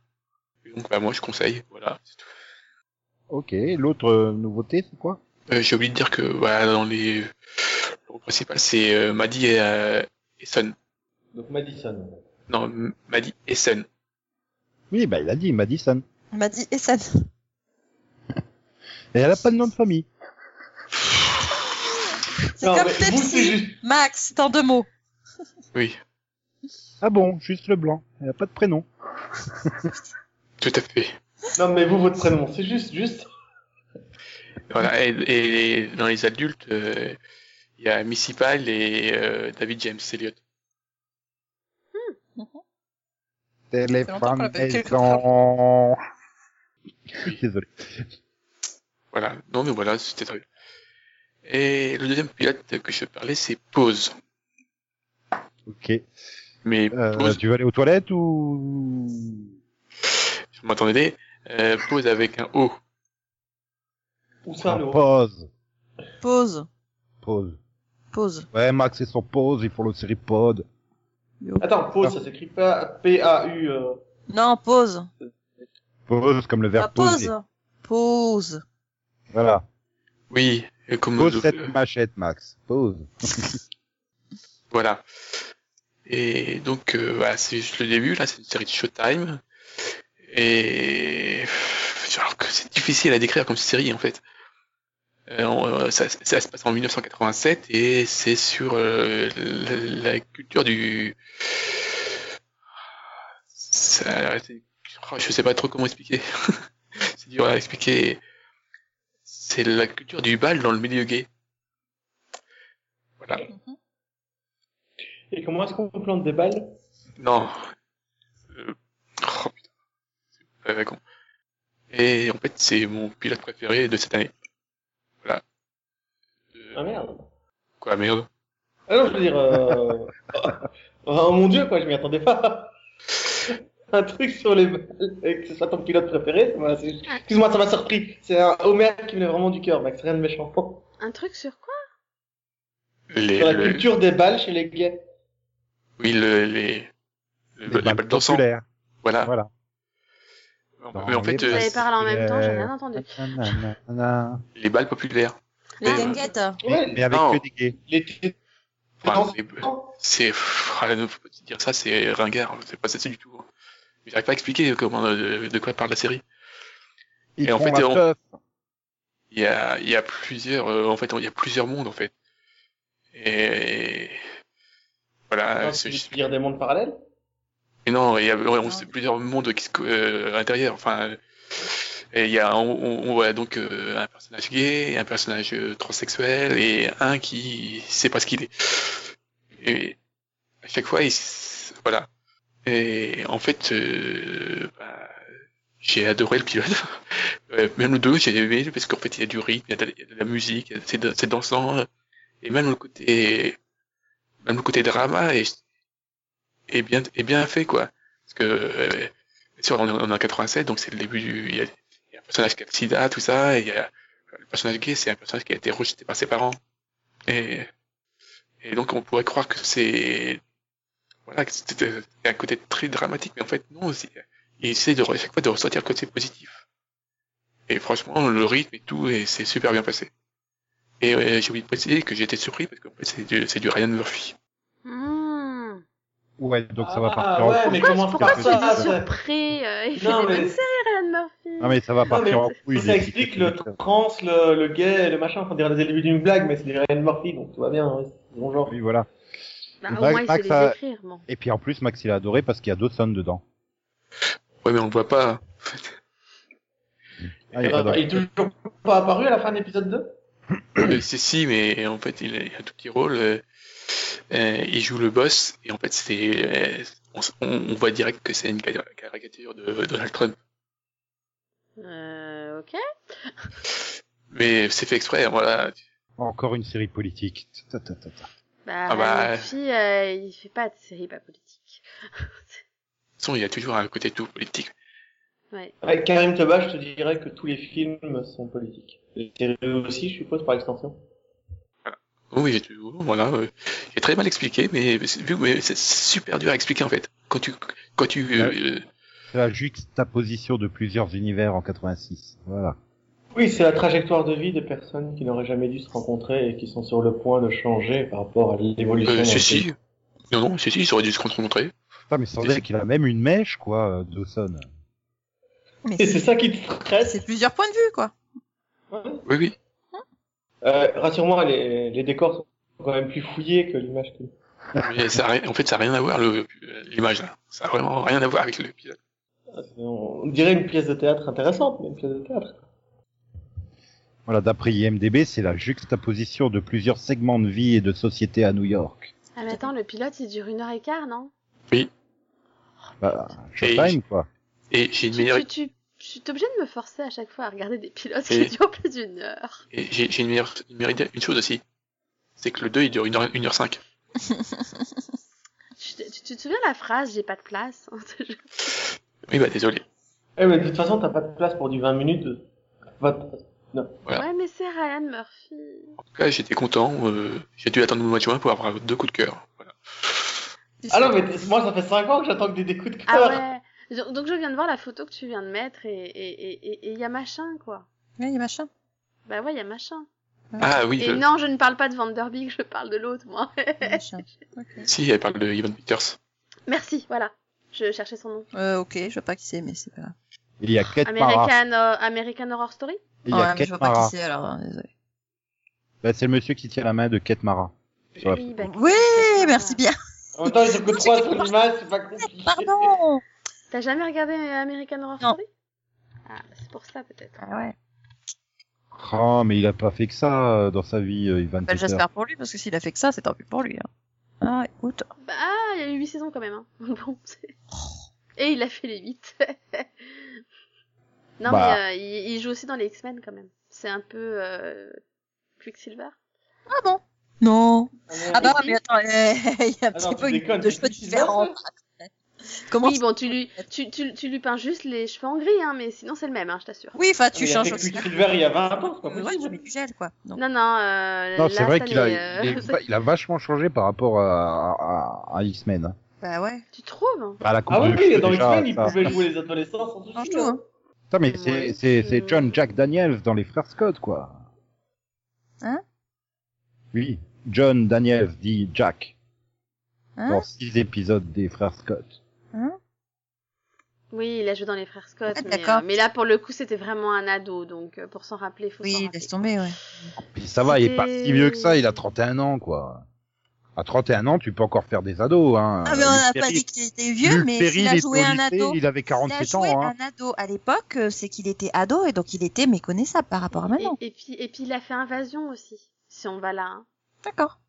Et donc, bah, moi, je conseille, voilà. c'est tout. Ok, l'autre euh, nouveauté, c'est quoi? Euh, J'ai oublié de dire que, voilà, dans les, le principal, c'est euh, Maddy et, euh, et Son. Donc Madison. Non, Maddy et Son. Oui, bah il a dit Madison. On m'a dit Essen. Et elle a pas de nom de famille. C'est Non, comme mais vous, c'est Pepsi. juste- Max, c'est en deux mots. Oui, Ah bon, juste le blanc. Elle a pas de prénom. tout à fait. Non, mais vous, votre prénom, c'est juste, juste. Voilà. Et, et dans les adultes, euh, il y a Missy Pyle et euh, David James Elliott. longtemps Téléphone maison. Désolé. Voilà. Non, mais voilà, c'était très bien. Et le deuxième pilote que je parlais, c'est Pause. Ok. Mais Euh, Pause, tu veux aller aux toilettes ou vous m'entendez euh, Pause avec un O. Où ça, le Pause. Pause. Pause. Pause. Ouais, Max et son pause, ils font le série pod. Attends, pause, ça s'écrit pas P-A-U. Euh... Non, pause. Pause comme le Ah, verbe poser. pause. Pause. Voilà. Oui, et comme Pose cette machette, Max. Pause. Voilà. Et donc, euh, voilà, c'est juste le début, là, c'est une série de Showtime. Et c'est difficile à décrire comme série, en fait. Euh, euh, ça, ça se passe en 1987 et c'est sur euh, la, la culture du... Ça, oh, je sais pas trop comment expliquer. c'est dur à expliquer. C'est la culture du bal dans le milieu gay. Voilà. Et comment est-ce qu'on plante des balles? Non. Euh. Et en fait, c'est mon pilote préféré de cette année. Voilà. Euh, Ah merde. Quoi, merde? Ah non, je veux dire... Euh... oh mon dieu, quoi, je m'y attendais pas. Un truc sur les balles et que ce soit ton pilote préféré, excuse-moi, ça m'a surpris. C'est un Homer qui venait vraiment du cœur, Max, rien de méchant. Un truc sur quoi? Les, Sur la le- culture des balles chez les gays. Oui, le, les... Le, Les les balles balles dansant. populaires. Voilà. Voilà. Mais en fait, les euh, Vous avez balles parlé en même temps, j'ai rien entendu. Nanana. les balles populaires. Les Euh, ganguettes. Ouais, Mais avec Non. que des gays. les... Enfin, c'est, pff, ah, ne faut pas dire ça, c'est ringard, c'est pas ça du tout. Mais J'arrive pas à expliquer comment, de, de quoi parle la série. Ils Et en font fait, la on- teuf. il y a, il y a plusieurs, euh, en fait, il y a plusieurs mondes, en fait. Et, voilà, c'est dire des mondes parallèles? Et non, il y a ouais, on sait plusieurs mondes qui se, euh, à l'intérieur, enfin, et il y a, on, on- on voit donc euh, un personnage gay, un personnage euh, transsexuel et un qui sait pas ce qu'il est. Et à chaque fois, il, voilà. Et en fait, euh, bah, j'ai adoré le pilote. Euh, même le 2, j'ai aimé parce qu'en fait, il y a du rythme, il y a de, la- musique, c'est da- c'est dansant. Et même le côté, même le côté drama est, est bien, est bien fait, quoi. Parce que, euh, on est, on est en 87, donc c'est le début du, il y a, y a un personnage qui a le sida, tout ça, et y a, le personnage gay, c'est un personnage qui a été rejeté par ses parents. Et, et donc, on pourrait croire que c'est, voilà, que c'était un côté très dramatique, mais en fait, non, il essaie de, chaque fois de ressortir le côté positif. Et franchement, le rythme et tout, et c'est super bien passé. Et euh, j'ai oublié de préciser que été surpris parce qu'en fait, c'est du, du Ryan Murphy. Hmm. Ouais, donc ça va Ah, partir ouais, en mais couille. Pourquoi par tu ça, dis ça- surpris euh, Il fait Non, des mais- bonnes séries, Ryan Murphy. Non mais ça va Non, partir mais en couille. Ça explique le trans, le, le gay, le machin, on dirait le début d'une blague, mais c'est du Ryan Murphy, donc tout va bien, ouais, c'est bon genre. Oui, voilà. Bah, Max- au moins, il sait Max les a- écrire, bon. Et puis en plus, Max il a adoré parce qu'il y a Dawson dedans. Ouais, mais on le voit pas. Ah, il Euh, pas il est toujours pas apparu à la fin de l'épisode 2 Euh, c'est si, mais en fait, il a un tout petit rôle. Euh, il joue le boss, et en fait, c'est, euh, on, voit direct que c'est une cari- caricature de Donald Trump. Euh, ok. Mais c'est fait exprès, voilà. Encore une série politique. Ta, ta, ta, ta. Bah, Ah bah, euh, il fait pas de série pas politique. De toute façon, il y a toujours un côté tout politique. ouais. Avec Karim Toba, je te dirais que tous les films sont politiques. Les séries aussi, je suppose, par extension. Oui, voilà. euh, j'ai très mal expliqué, mais c'est- mais c'est c'est super dur à expliquer en fait. Quand tu, quand tu, euh, C'est la juxtaposition de plusieurs univers en 86. Voilà. Oui, c'est la trajectoire de vie de personnes qui n'auraient jamais dû se rencontrer et qui sont sur le point de changer par rapport à l'évolution. euh, d'un si. Non, non, si, si, ils auraient dû se rencontrer. Putain, mais sans dire qu'il a même une mèche, quoi, euh, Dawson. Mais Et c'est c'est ça qui te stresse c'est plusieurs points de vue, quoi. Oui, oui. Euh, Rassure-moi, les, les décors sont quand même plus fouillés que l'image que... Ça a en fait, ça n'a rien à voir, le- l'image, là. Ça a vraiment rien à voir avec l'épisode. On dirait une pièce de théâtre intéressante, mais une pièce de théâtre. Voilà, d'après IMDB, c'est la juxtaposition de plusieurs segments de vie et de société à New York. Ah mais attends, le pilote il dure une heure et quart, non? Bah, Et- Showtime, quoi. Et j'ai une Tu, meilleure, tu, tu, je suis obligé de me forcer à chaque fois à regarder des pilotes Et- qui durent plus d'une heure. et j'ai j'ai une meilleure, une meilleure idée, une chose aussi. C'est que le 2, il dure 1 heure, une heure 5. Tu, te- tu, tu te souviens la phrase j'ai pas de place Oui, bah, désolé. Eh, mais de toute façon, t'as pas de place pour du 20 minutes. Va- Voilà. Ouais mais c'est Ryan Murphy. En tout cas, j'étais content. euh, j'ai dû attendre le mois de juin pour avoir deux coups de cœur. Voilà. Ah non, mais moi, ça fait 5 ans que j'attends que des, des coups de cœur. Ah ouais. Donc je viens de voir la photo que tu viens de mettre et et et et et y a machin quoi. Ouais, il y a machin. Bah ouais, y a machin. Ah oui, Et je- non, je ne parle pas de Vanderbeek, je parle de l'autre moi. machin. Ok. si, elle parle de Ivan Peters. Merci, voilà. Je cherchais son nom. Euh, ok, je vois pas qui c'est, mais c'est pas grave. Il y a Kate Mara. American, euh, American Horror Story? Il y Ouais, a mais Kate je vois pas Mara. qui c'est alors, hein, désolé. Bah, c'est le monsieur qui tient la main de Kate Mara. Oui, bah, Oui, merci bien. En même temps, ils que 3 sur l'image, c'est pas compliqué. Pardon. T'as jamais regardé American Horror Non. Story? Ah, bah, c'est pour ça peut-être. Ah ouais. Oh, mais il a pas fait que ça euh, dans sa vie, euh, Ivan Bah. J'espère pour lui, parce que s'il a fait que ça, c'est tant pis pour lui. Hein. Ah, écoute. Bah, il y a eu 8 saisons quand même. Hein. Bon, c'est- Et il a fait les 8. non, Bah. mais euh, il, il joue aussi dans les X-Men quand même. C'est un peu euh, Quicksilver. Ah bon? Non. Ah bah, si. mais attends, il y a un Ah petit non, peu une de cheveux différents. Comment Oui, bon, tu lui, tu, tu, tu lui peins juste les cheveux en gris, hein, mais sinon c'est le même, hein, je t'assure. Oui, enfin, tu Il a changes aussi. Quicksilver il y a 20 ans, c'est pas Euh, ouais, gel, quoi. Donc, Non, non, euh, Non, c'est vrai qu'il a, il, euh, est il a vachement changé par rapport à, à, à X-Men. hein. bah ouais. Tu trouves? Bah, la Ah oui, dans X-Men, il pouvait jouer les adolescents sans souci. tout, hein. Putain, mais c'est, Ouais, John Jack Daniels dans les Frères Scott, quoi. Hein? Oui, John Daniels dit Jack Hein? Dans six épisodes des Frères Scott. Hein? Oui, il a joué dans les Frères Scott, Ah, mais, euh, mais là pour le coup c'était vraiment un ado, donc euh, pour s'en rappeler, il faut s'en Oui, rappeler. laisse tomber, ouais. Puis ça va, il est pas si vieux que ça, il a 31 ans, quoi. À 31 ans, tu peux encore faire des ados, hein. Ah, mais on n'a pas dit qu'il était vieux, Luc mais Perry, il a joué un ado. Il avait S'il a 47 joué ans, hein. un ado à l'époque, euh, c'est qu'il était ado et donc il était méconnaissable par rapport à maintenant. Et, et puis et puis il a fait Invasion aussi, si on va là. hein. D'accord.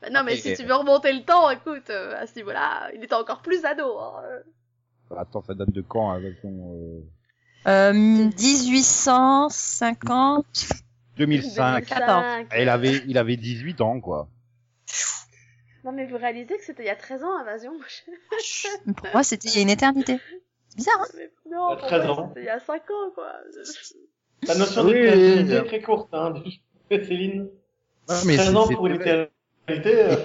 Bah, non mais Et- si tu veux remonter le temps, écoute, euh, à ce niveau-là, il était encore plus ado. Hein. Attends, ça date de quand, la version, euh, Euh, 1850. 2005. 2005. Et Il avait, il avait 18 ans, quoi. Non mais vous réalisez que c'était il y a 13 ans Invasion Pour moi, c'était il y a une éternité. C'est bizarre, hein Mais Non, Il y a pour 13 moi, ans. c'était il y a 5 ans quoi. La notion Oui, oui. est très courte, hein, Céline. Ah, mais 13 c'est- ans pour une éternité, euh,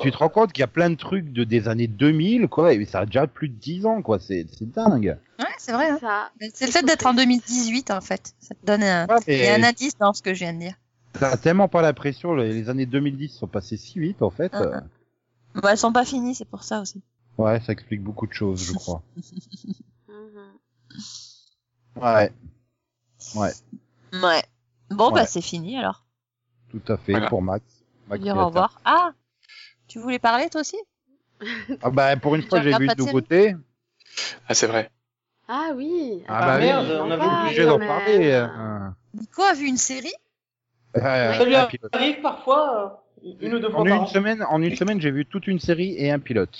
Tu- te rends compte qu'il y a plein de trucs de, des années 2000, quoi, et ça a déjà plus de 10 ans, quoi. C'est, c'est dingue. Ouais, c'est vrai. Hein. Ça. C'est le fait d'être en 2018, en fait. Ça te donne un, Ouais, un indice dans ce que je viens de dire. t'as tellement pas l'impression, les, les années 2010 sont passées si vite, en fait. Ah, euh, Bah, elles sont pas finies, c'est pour ça aussi. Ouais, ça explique beaucoup de choses, je crois. Mhm. Ouais. Ouais, Ouais. Bon, Ouais. bah, c'est fini alors. tout à fait, Voilà. pour Max. Dire au revoir. Ah! Tu voulais parler, toi aussi? Ah bah, pour une fois, j'ai vu de nouveauté. Ah, c'est vrai. Ah oui. Ah Ah, bah merde, oui, on avait oublié obligé d'en parler. Nico a vu une série? euh, Ça lui un pilote. arrive parfois, euh, une ou deux fois En par une an. semaine, en une semaine, j'ai vu toute une série et un pilote.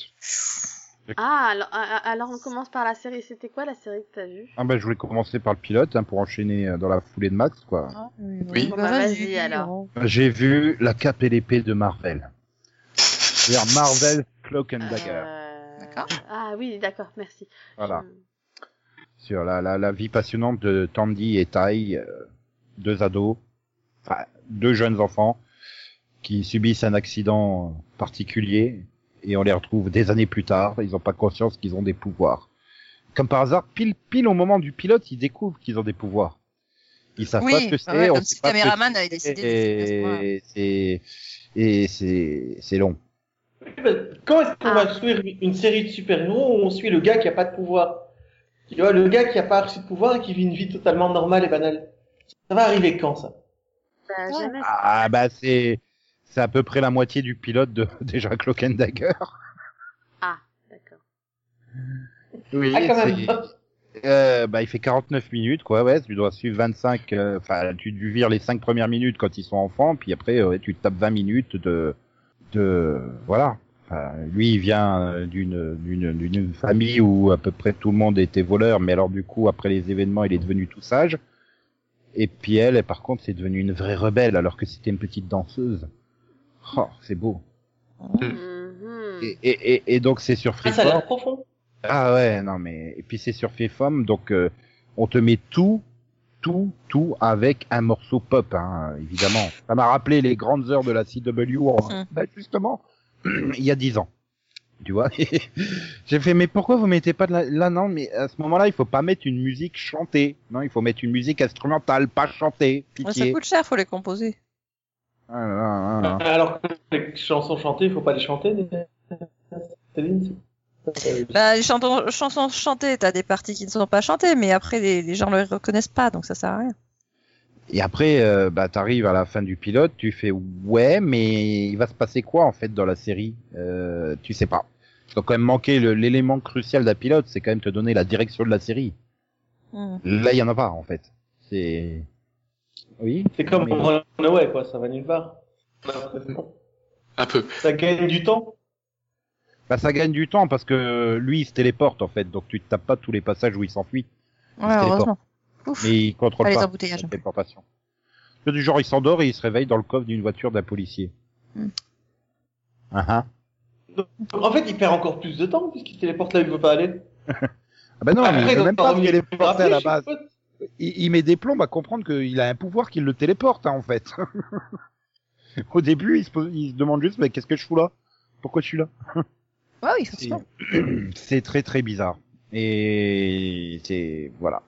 Ah alors, ah, ah, alors on commence par la série. C'était quoi la série que t'as vue? Ah bah, je voulais commencer par le pilote, hein, pour enchaîner euh, dans la foulée de Max, quoi. Oui. Bon, bah, vas-y, alors. J'ai vu La Cape et l'épée de Marvel. C'est-à-dire Marvel Cloak and Dagger. Euh, D'accord. Ah oui, d'accord, merci. Voilà. Je- Sur la, la, la vie passionnante de Tandy et Tai, euh, deux ados, enfin, deux jeunes enfants, qui subissent un accident particulier, et on les retrouve des années plus tard, ils n'ont pas conscience qu'ils ont des pouvoirs. Comme par hasard, pile, pile au moment du pilote, ils découvrent qu'ils ont des pouvoirs. Ils savent pas ce Oui, que c'est, ouais, on comme sait si pas le caméraman avait décidé et c'est, et c'est, c'est long. Oui, mais Quand est-ce qu'on Ah. va suivre une série de super-héros où on suit le gars qui a pas de pouvoir? Tu vois, le gars qui a pas reçu de pouvoir et qui vit une vie totalement normale et banale. Ça va arriver quand, ça? Bah. Ah bah c'est c'est à peu près la moitié du pilote de déjà Cloak and Dagger. Ah, d'accord. Oui, Ah, quand même. c'est- euh, bah il fait 49 minutes quoi, ouais, tu dois suivre 25 euh, enfin tu tu vires les 5 premières minutes quand ils sont enfants puis après euh, ouais, tu tapes 20 minutes de de voilà. Enfin, lui il vient euh, d'une d'une d'une famille où à peu près tout le monde était voleur mais alors du coup après les événements, il est devenu tout sage. Et puis elle, par contre, c'est devenu une vraie rebelle alors que c'était une petite danseuse. Oh, c'est beau. Mhm. Et, et, et, et donc c'est sur Ah, Freeform. ça a l'air profond. Ah ouais, non mais et puis c'est sur Freeform, donc euh, on te met tout, tout, tout avec un morceau pop, hein, évidemment. Ça m'a rappelé les grandes heures de la CW, en- Mm. bah, justement, il y a dix ans. Tu vois? J'ai fait, mais pourquoi vous mettez pas de la... là non Mais à ce moment-là, il faut pas mettre une musique chantée. Non, il faut mettre une musique instrumentale, pas chantée. Ouais, ça coûte cher, faut les composer. Ah, ah, ah. Alors que les chansons chantées, il faut pas les chanter. Céline, Bah, les chantons- chansons chantées, t'as des parties qui ne sont pas chantées, mais après, les, les gens ne les reconnaissent pas, donc ça sert à rien. Et après, euh, bah, t'arrives à la fin du pilote, tu fais ouais, mais il va se passer quoi en fait dans la série? Euh, Tu sais pas. Il faut quand même manquer l'élément crucial d'un pilote, c'est quand même te donner la direction de la série. Hmm. Là, il y en a pas en fait. C'est oui. C'est comme mais- Runaway, quoi, ça va nulle part. Un peu. Ça gagne du temps? Bah, ça gagne du temps parce que lui, il se téléporte en fait, donc tu te tapes pas tous les passages où il s'enfuit, Ouais, téléporte. heureusement. Ouf. mais il contrôle Pas les pas embouteillages. la téléportation. C'est du genre, il s'endort et il se réveille dans le coffre d'une voiture d'un policier. Hmm. Ah ah. Donc, en fait, il perd encore plus de temps puisqu'il téléporte là où il veut pas aller. Ah bah non, mais il Après, veut même pas téléporter à la base. Il, il met des plombs à comprendre qu'il a un pouvoir qui le téléporte, hein, en fait. Au début, il se, pose- il se demande juste, mais qu'est-ce que je fous là? Pourquoi je suis là? Ouais, oui, C'est- très très bizarre. Et c'est voilà.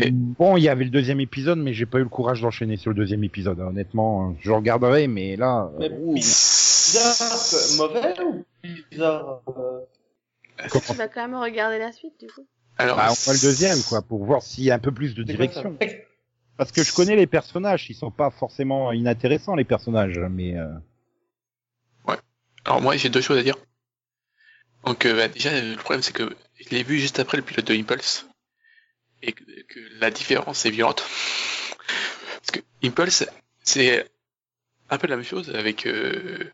Et- Bon, il y avait le deuxième épisode, mais j'ai pas eu le courage d'enchaîner sur le deuxième épisode. hein. Honnêtement, je regarderai, mais là, Mais ouh. Bizarre, mauvais ou bizarre euh, tu vas quand même regarder la suite, du coup? Alors, Bah, on voit le deuxième, quoi, pour voir s'il y a un peu plus de direction. Parce que je connais les personnages, ils sont pas forcément inintéressants les personnages, mais euh, alors moi j'ai deux choses à dire. Donc euh, bah, déjà le problème c'est que je l'ai vu juste après le pilote de Impulse et que, que la différence est violente. Parce que Impulse c'est un peu la même chose avec euh,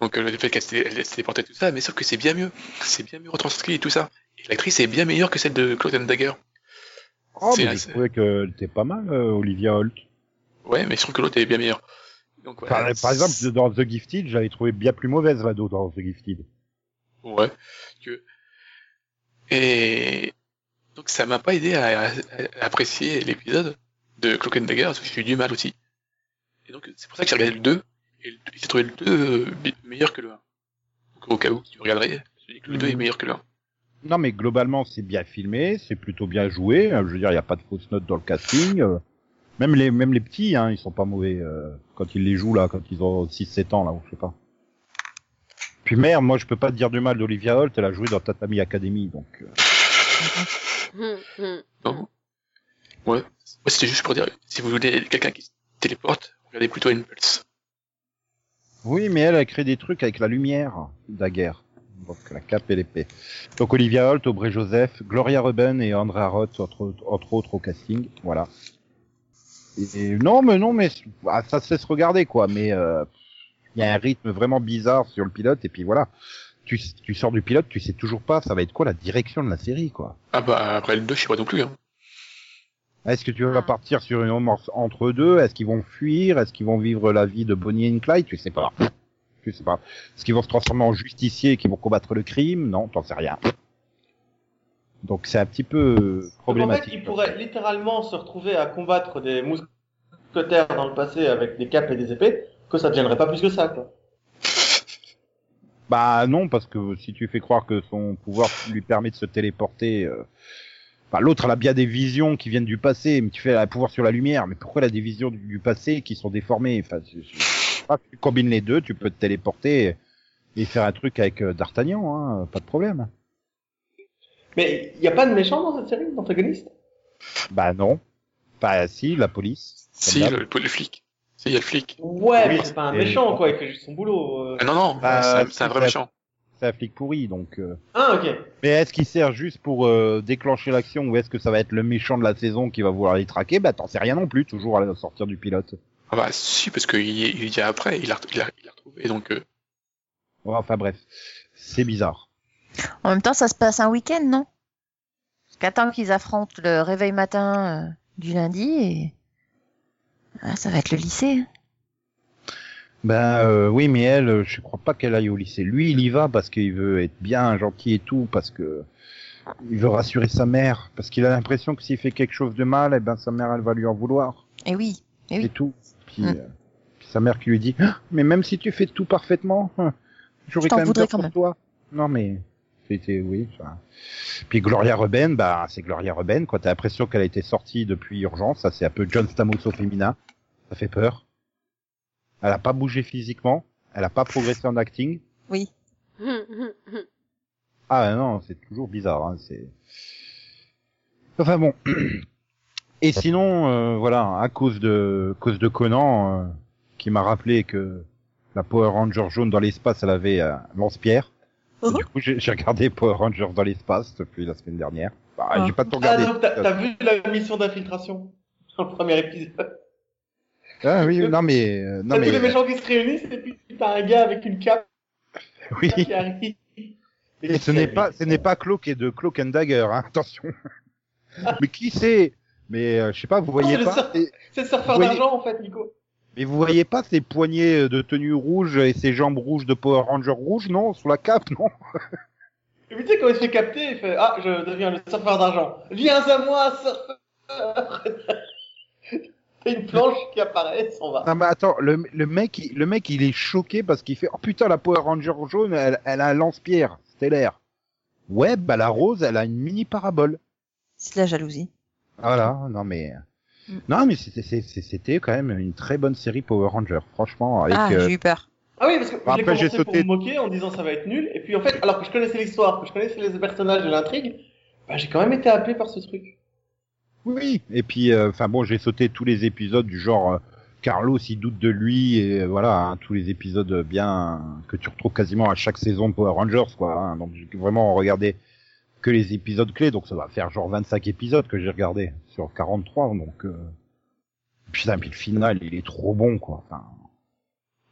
donc euh, le fait qu'elle s'est téléportée tout ça, mais sauf que c'est bien mieux, c'est bien mieux retranscrit et tout ça. L'actrice est bien meilleure que celle de Cloak and Dagger. oh, C'est- mais je trouvais que t'es pas mal, euh, Olivia Holt. Ouais, mais je trouve que l'autre est bien meilleure. Donc voilà. Par, par exemple, dans The Gifted, j'avais trouvé bien plus mauvaise Vado dans The Gifted. Ouais. Que... Et donc ça m'a pas aidé à, à- à apprécier l'épisode de Cloak and Dagger parce que j'ai eu du mal aussi. Et donc c'est pour ça que j'ai regardé le 2 et j'ai trouvé le 2 euh, meilleur que le 1. Donc au cas où tu regarderais, je dis que le 2 est Mhm. meilleur que le 1. Non, mais globalement, c'est bien filmé, c'est plutôt bien joué. euh, Je veux dire, il n'y a pas de fausses notes dans le casting. euh, Même les, même les petits, hein, ils sont pas mauvais euh, quand ils les jouent là, quand ils ont 6-7 ans là, ou je sais pas. Puis merde, moi je peux pas te dire du mal d'Olivia Holt, elle a joué dans Tatami Academy, donc. euh. Non Ouais. Ouais, c'était juste pour dire, si vous voulez quelqu'un qui se téléporte, regardez plutôt Impulse. Oui, mais elle a créé des trucs avec la lumière daguerre. Donc la cape et l'épée. Donc Olivia Holt, Aubrey Joseph, Gloria Ruben et Andrea Roth, entre, entre autres au casting. Voilà. Et, et non, mais non, mais ah, ça se laisse regarder quoi. Mais euh, il y a un rythme vraiment bizarre sur le pilote et puis voilà. Tu, tu sors du pilote, tu sais toujours pas, ça va être quoi la direction de la série quoi. Ah bah après le 2, je sais pas non plus. Hein. Est-ce que tu vas Ah. partir sur une romance entre deux? Est-ce qu'ils vont fuir? Est-ce qu'ils vont vivre la vie de Bonnie and Clyde? Tu sais pas. Tu sais pas. Est-ce qu'ils vont se transformer en justiciers qui vont combattre le crime Non, t'en sais rien. Donc c'est un petit peu Donc, en fait, problématique. il pourrait littéralement se retrouver à combattre des mousquetaires dans le passé avec des capes et des épées, que ça ne gênerait pas plus que ça, quoi. Bah non, parce que si tu fais croire que son pouvoir lui permet de se téléporter, euh... l'autre elle a bien des visions qui viennent du passé, mais tu fais un pouvoir sur la lumière, mais pourquoi elle a des visions du, du passé qui sont déformées? Enfin, tu combines les deux, tu peux te téléporter et faire un truc avec euh, D'Artagnan, hein, pas de problème. Mais il n'y a pas de méchant dans cette série, d'antagoniste? Bah non. Bah si, la police. Si, le, le flic. Si, il y a le flic. Ouais, Oui, mais c'est pas un méchant, quoi, il fait juste son boulot. euh. Ah, non, non, Bah, c'est un- vrai méchant. C'est un flic pourri, donc... euh, Ah, ok. Mais est-ce qu'il sert juste pour euh, déclencher l'action ou est-ce que ça va être le méchant de la saison qui va vouloir les traquer? Bah t'en sais rien non plus, toujours à sortir du pilote. Ah bah si, parce qu'il il dit après, il a, il a, il a retrouvé, donc... Euh, Ouais, enfin bref, c'est bizarre. En même temps, ça se passe un week-end, non? Parce qu'attends qu'ils affrontent le réveil matin euh, du lundi et... Ah, ça va être le lycée. Ben euh, oui, mais elle, je crois pas qu'elle aille au lycée. Lui, il y va parce qu'il veut être bien, gentil et tout, parce que il veut rassurer sa mère, parce qu'il a l'impression que s'il fait quelque chose de mal, eh ben sa mère, elle va lui en vouloir Et oui, et oui. et tout. Puis, Mm. euh, puis sa mère qui lui dit, Ah, mais même si tu fais tout parfaitement, j'aurais quand même peur quand pour même. toi. Non mais c'était oui. enfin. Puis Gloria Reuben, bah c'est Gloria Reuben. Quoi, t'as l'impression qu'elle a été sortie depuis urgence. Ça c'est un peu John Stamos au féminin. Ça fait peur. Elle a pas bougé physiquement. Elle a pas progressé en acting. Oui. Ah non, c'est toujours bizarre. Hein, c'est. Enfin bon. Et sinon, euh, voilà, à cause de cause de Conan, euh, qui m'a rappelé que la Power Ranger jaune dans l'espace, elle avait un lance-pierre. Mhm. Du coup, j'ai j'ai regardé Power Rangers dans l'espace depuis la semaine dernière. Bah, Ah. j'ai pas tout Ah, regardé. donc t'as t'as vu la mission d'infiltration dans le premier épisode? Ah oui, non mais euh, non T'as mais tous les méchants qui se réunissent et puis t'as un gars avec une cape oui. qui arrive. Et ce n'est pas, ce n'est pas Cloak et de Cloak and Dagger, hein, attention. mais qui c'est? Mais euh, je sais pas, vous voyez pas C'est le surfeur Voyez- d'argent en fait, Nico. Mais vous voyez pas ces poignets de tenue rouge et ces jambes rouges de Power Ranger rouge, non? Sous la cape, non? Et puis tu sais, quand il se fait capter, il fait Ah, je deviens le surfeur d'argent. Viens à moi, surfeur T'as une planche qui apparaît, s'en va. Non mais attends, le, le mec, il- le mec, il est choqué parce qu'il fait oh putain la Power Ranger jaune, elle, elle a un lance-pierre stellaire. Ouais, bah la rose, elle a une mini parabole. C'est de la jalousie. Voilà, non mais Mm. non mais c'était c'est- c'était quand même une très bonne série Power Ranger, franchement. Avec, ah, euh, j'ai eu peur. Ah oui, parce que Après, j'ai commencé j'ai pour sauté- me moquer en disant ça va être nul. Et puis en fait, alors que je connaissais l'histoire, que je connaissais les personnages et l'intrigue, bah, j'ai quand même été happé par ce truc. Oui, et puis, euh, enfin bon, j'ai sauté tous les épisodes du genre euh, Carlos, il doute de lui, et euh, voilà, hein, tous les épisodes bien que tu retrouves quasiment à chaque saison de Power Rangers, quoi. hein. donc j'ai vraiment regardé que les épisodes clés, donc ça va faire genre 25 épisodes que j'ai regardé sur 43, donc euh... putain, puis le final, il est trop bon, quoi. Enfin,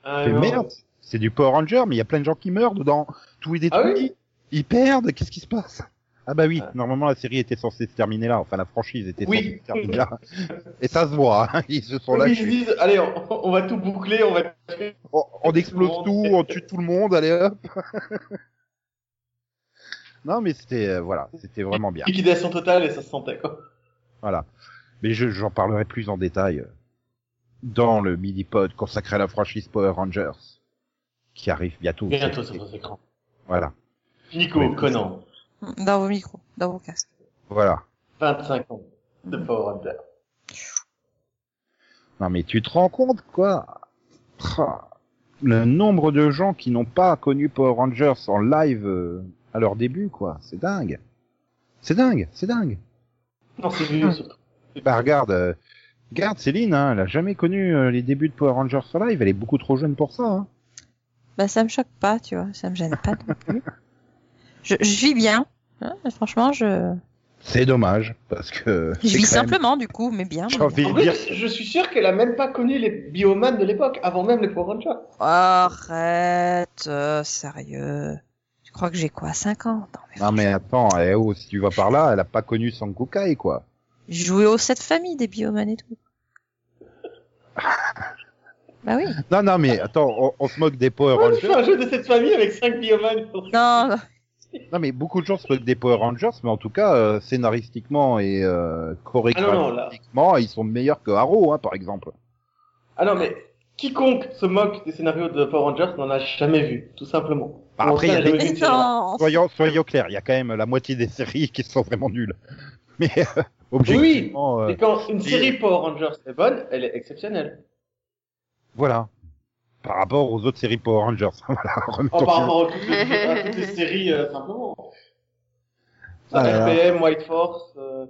Ah, mais non. merde, c'est du Power Ranger, mais il y a plein de gens qui meurent dedans, tout est Ah détruit, oui ils perdent, qu'est-ce qui se passe? Ah bah oui, Ah. normalement la série était censée se terminer là, enfin la franchise était Oui. censée se terminer là. Et ça se voit, hein, ils se sont Oui, ils disent, allez, on, on va tout boucler, on va. On, on explose Tout on tue tout le monde, allez hop. non mais c'était euh, voilà, c'était vraiment bien. Liquidation totale et ça se sentait, quoi. Voilà. Mais je j'en parlerai plus en détail euh, dans le mini pod consacré à la franchise Power Rangers qui arrive bientôt. Bientôt sur nos écrans. Voilà. Nico, Oui. Conan, Dans vos micros, dans vos casques. Voilà. 25 ans de Power Ranger. Non mais tu te rends compte quoi? Le nombre de gens qui n'ont pas connu Power Rangers en live euh, à leur début quoi, c'est dingue. C'est dingue, c'est dingue. Non, c'est vieux surtout. Bah regarde, euh, regarde Céline, hein, elle a jamais connu euh, les débuts de Power Rangers live, elle est beaucoup trop jeune pour ça. Hein. Bah, ça me choque pas, tu vois. Ça me gêne pas non plus. Je, je vis bien. hein, franchement, je, C'est dommage parce que. je vis simplement, du coup, mais bien. J'ai envie de dire. je suis sûr qu'elle a même pas connu les biomanes de l'époque, avant même les Power Rangers. Arrête, euh, sérieux. Tu crois que j'ai quoi, 5 ans? Non, mais Non mais attends, eh, oh, si tu vas par là, elle a pas connu Sankukai quoi. J'ai joué aux 7 familles des biomanes et tout. bah oui. Non non mais attends, on, on se moque des Power Ouais, je fais Rangers. un jeu de cette famille avec 5 biomanes. Non, non. Non mais beaucoup de gens se moquent des Power Rangers, mais en tout cas euh, scénaristiquement et euh, Ah chorégraphiquement, ils sont meilleurs que Arrow, hein, par exemple. Ah non, mais quiconque se moque des scénarios de Power Rangers n'en a jamais vu, tout simplement. Bah, après, il y a des-. Soyons, soyons clairs, il y a quand même la moitié des séries qui sont vraiment nulles. Mais euh, Oui, objectivement, euh, Et quand une série Power Rangers est bonne, elle est exceptionnelle. voilà. Par rapport aux autres séries Power Rangers. voilà, En remettons par rapport à toutes les, à toutes les séries, euh, simplement. Ah. RPM, White Force. euh,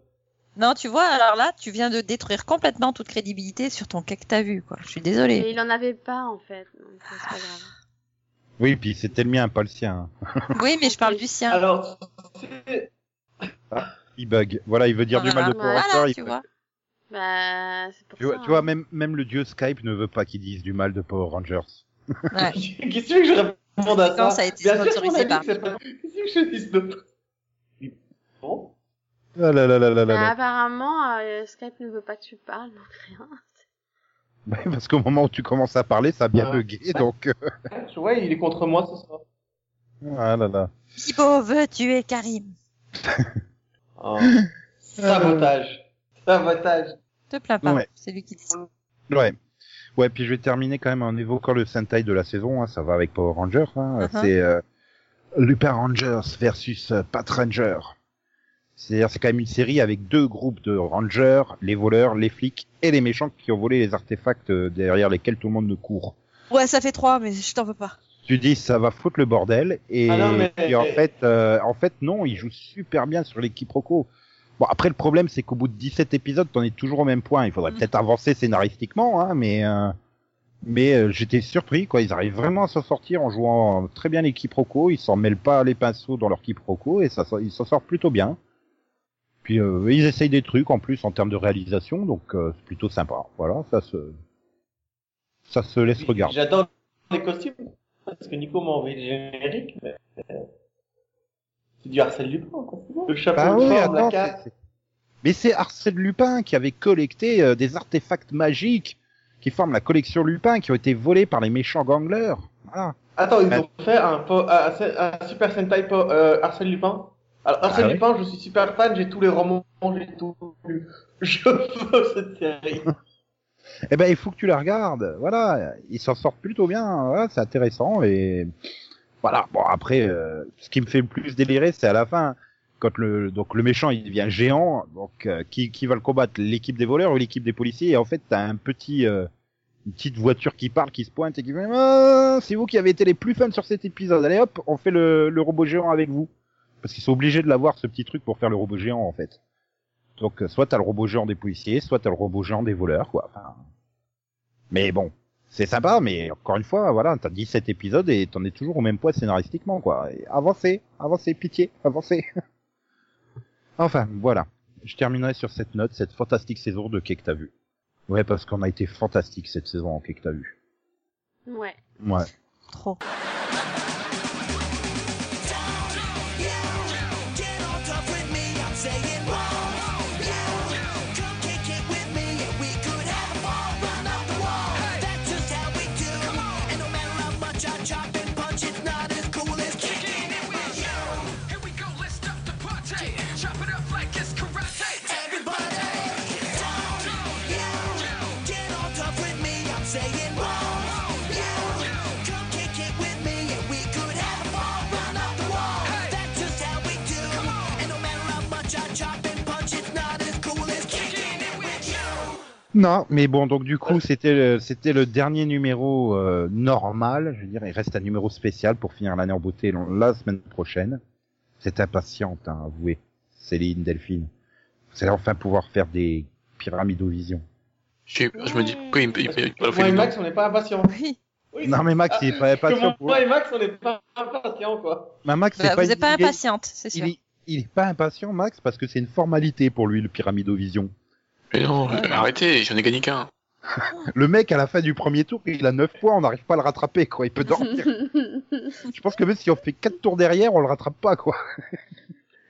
Non, tu vois, alors là, tu viens de détruire complètement toute crédibilité sur ton cas que t'as vu, quoi. Je suis désolée. Et il en avait pas, en fait. Euh, c'est pas grave. Oui, puis c'était le mien, pas le sien. Oui, mais je parle du sien. Alors, c'est- Il bug. Voilà, il veut dire du mal de Power Voilà, tu vois. Bah, pour Tu vois, ça. tu vois, hein. même, même le dieu Skype ne veut pas qu'ils disent du mal de Power Rangers. Ouais. Qu'est-ce que je réponde à ça Quand ça a été Bien sûr qu'on sponsorisé a dit par que c'est pas- Qu'est-ce que je dise d'autre Bon. Ah là là là là là Bah, là. apparemment, euh, Skype ne veut pas que tu parles, donc rien. Ouais, Parce qu'au moment où tu commences à parler, ça a bien Ouais. bugué, donc... euh, Tu vois, il est contre moi ce soir. Ah là là. Bibo veut tuer Karim. Oh. Sabotage. Sabotage. Te plains pas, Ouais. c'est lui qui dit. Ouais. Ouais, puis je vais terminer quand même en évoquant le Sentai de la saison, hein, ça va avec Power Rangers. Hein, Uh-huh. C'est euh, Lupin Rangers versus euh, Pat Ranger. C'est-à-dire c'est quand même une série avec deux groupes de rangers, les voleurs, les flics et les méchants qui ont volé les artefacts euh, derrière lesquels tout le monde ne court. Ouais, ça fait trois, mais je t'en veux pas. Tu dis ça va foutre le bordel et, Ah non, mais- puis en fait euh, en fait non, ils jouent super bien sur les quiproquos. Bon après le problème c'est qu'au bout de 17 épisodes, t'en es toujours au même point. Il faudrait Mhm. peut-être avancer scénaristiquement hein, mais euh, mais euh, j'étais surpris quoi, ils arrivent vraiment à s'en sortir en jouant très bien les quiproquos, ils s'en mêlent pas les pinceaux dans leurs quiproquos et ça ils s'en sortent plutôt bien. Puis euh, ils essayent des trucs en plus en termes de réalisation donc euh, c'est plutôt sympa. Voilà, ça se ça se laisse regarder. J'adore les costumes. Parce que Nico m'a envoyé le générique. Mais... euh, C'est du Arsène Lupin, quoi. Le chapeau Bah de oui, forme, la attends, cape. c'est- c'est- Mais c'est Arsène Lupin qui avait collecté euh, des artefacts magiques qui forment la collection Lupin qui ont été volés par les méchants ganglers. Voilà. Attends, ils ont fait un, po- un, un Super Sentai po- euh, Arsène Lupin? Alors, Arsène Ah Lupin, je suis super fan, j'ai tous les romans, j'ai tout lu. Je veux cette série. Eh ben, il faut que tu la regardes. Voilà, ils s'en sortent plutôt bien. Voilà, c'est intéressant et voilà. Bon après, euh, ce qui me fait le plus délirer, c'est à la fin quand le donc le méchant il devient géant. Donc euh, qui qui va le combattre, l'équipe des voleurs ou l'équipe des policiers? Et en fait, t'as un petit euh, une petite voiture qui parle, qui se pointe et qui fait ah, c'est vous qui avez été les plus fun sur cet épisode. Allez hop, on fait le, le robot géant avec vous. Parce qu'ils sont obligés de l'avoir ce petit truc pour faire le robot géant en fait. Donc euh, soit t'as le robot géant des policiers, soit t'as le robot géant des voleurs quoi. Enfin, mais bon, c'est sympa, mais encore une fois, voilà, t'as 17 épisodes et t'en es toujours au même point scénaristiquement quoi. Et avancez, avancez, pitié, avancez. enfin, voilà. Je terminerai sur cette note, cette fantastique saison de Qu'est que t'as vu. Ouais, parce qu'on a été fantastique cette saison en Qu'est que t'as vu. Ouais. Ouais. Trop. Non, mais bon, donc du coup, c'était le, c'était le dernier numéro euh, normal. Je veux dire, il reste un numéro spécial pour finir l'année en beauté la- semaine prochaine. C'est impatiente, hein, avouez. Céline, Delphine. Vous allez enfin pouvoir faire des pyramidovisions. J'ai eu peur, je me dis, pourquoi il me il me- il me Moi fait et Max, on n'est pas impatients. Oui. Oui, Non, mais Max, il est pas que impatient pour... Moi et Max, on n'est pas impatients, quoi. Mais Max, Bah, pas vous une êtes pas impatiente, c'est sûr. Il est, il est pas impatient, Max, parce que c'est une formalité pour lui, le pyramidovision. Mais non, euh, arrêtez, j'en ai gagné qu'un. Le mec, à la fin du premier tour, il a 9 points, on n'arrive pas à le rattraper, quoi. Il peut dormir. Je pense que même si on fait 4 tours derrière, on le rattrape pas, quoi.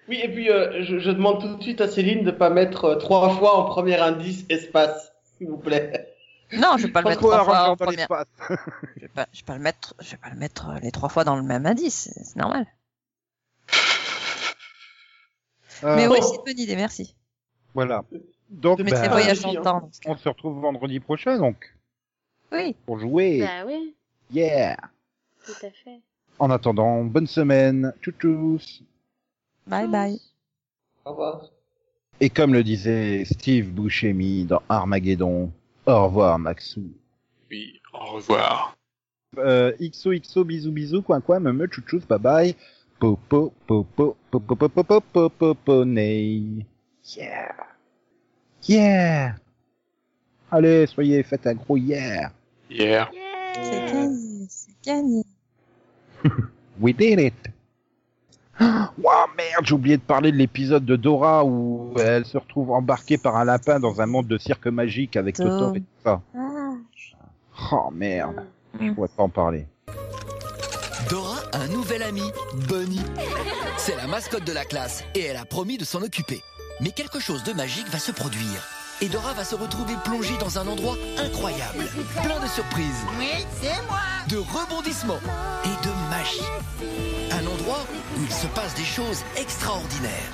Oui, et puis euh, je, je demande tout de suite à Céline de pas mettre euh, trois fois en premier indice espace, s'il vous plaît. Non, je vais pas le mettre trois fois en l'espace. Je vais pas, je vais pas le mettre, je vais pas le mettre euh, les trois fois dans le même indice, c'est normal. Euh, Mais oui, oh. c'est une bonne idée, merci. Voilà. Donc, bah, dans le hein. temps. on se retrouve vendredi prochain, donc, Oui. pour jouer. bah oui, Yeah. tout à fait. En attendant, bonne semaine. Tchou tchous. Bye bye. Au revoir. Et comme le disait Steve Buscemi dans Armageddon, au revoir Maxou. Oui, au revoir. Euh, XOXO, bisous bisous, coin coin, me me, tchou tchous, bye bye. Popo, popo, popo, popo, popo, popo, ney. Yeah. Yeah. Allez, soyez, faites un gros yeah. Hier. C'est Yeah gagné, c'est gagné. We did it. Wow, merde, j'ai oublié de parler de l'épisode de Dora où elle se retrouve embarquée par un lapin dans un monde de cirque magique avec Dora. Totoro et tout ça. Ah, Oh merde, je Mm. pourrais pas en parler. Dora a un nouvel ami, Bunny. C'est la mascotte de la classe et elle a promis de s'en occuper. Mais quelque chose de magique va se produire. Et Dora va se retrouver plongée dans un endroit incroyable, plein de surprises. Oui, c'est moi de rebondissements et de magie. Un endroit où il se passe des choses extraordinaires.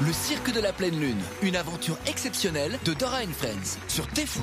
Le cirque de la pleine lune, une aventure exceptionnelle de Dora and Friends sur Tefou.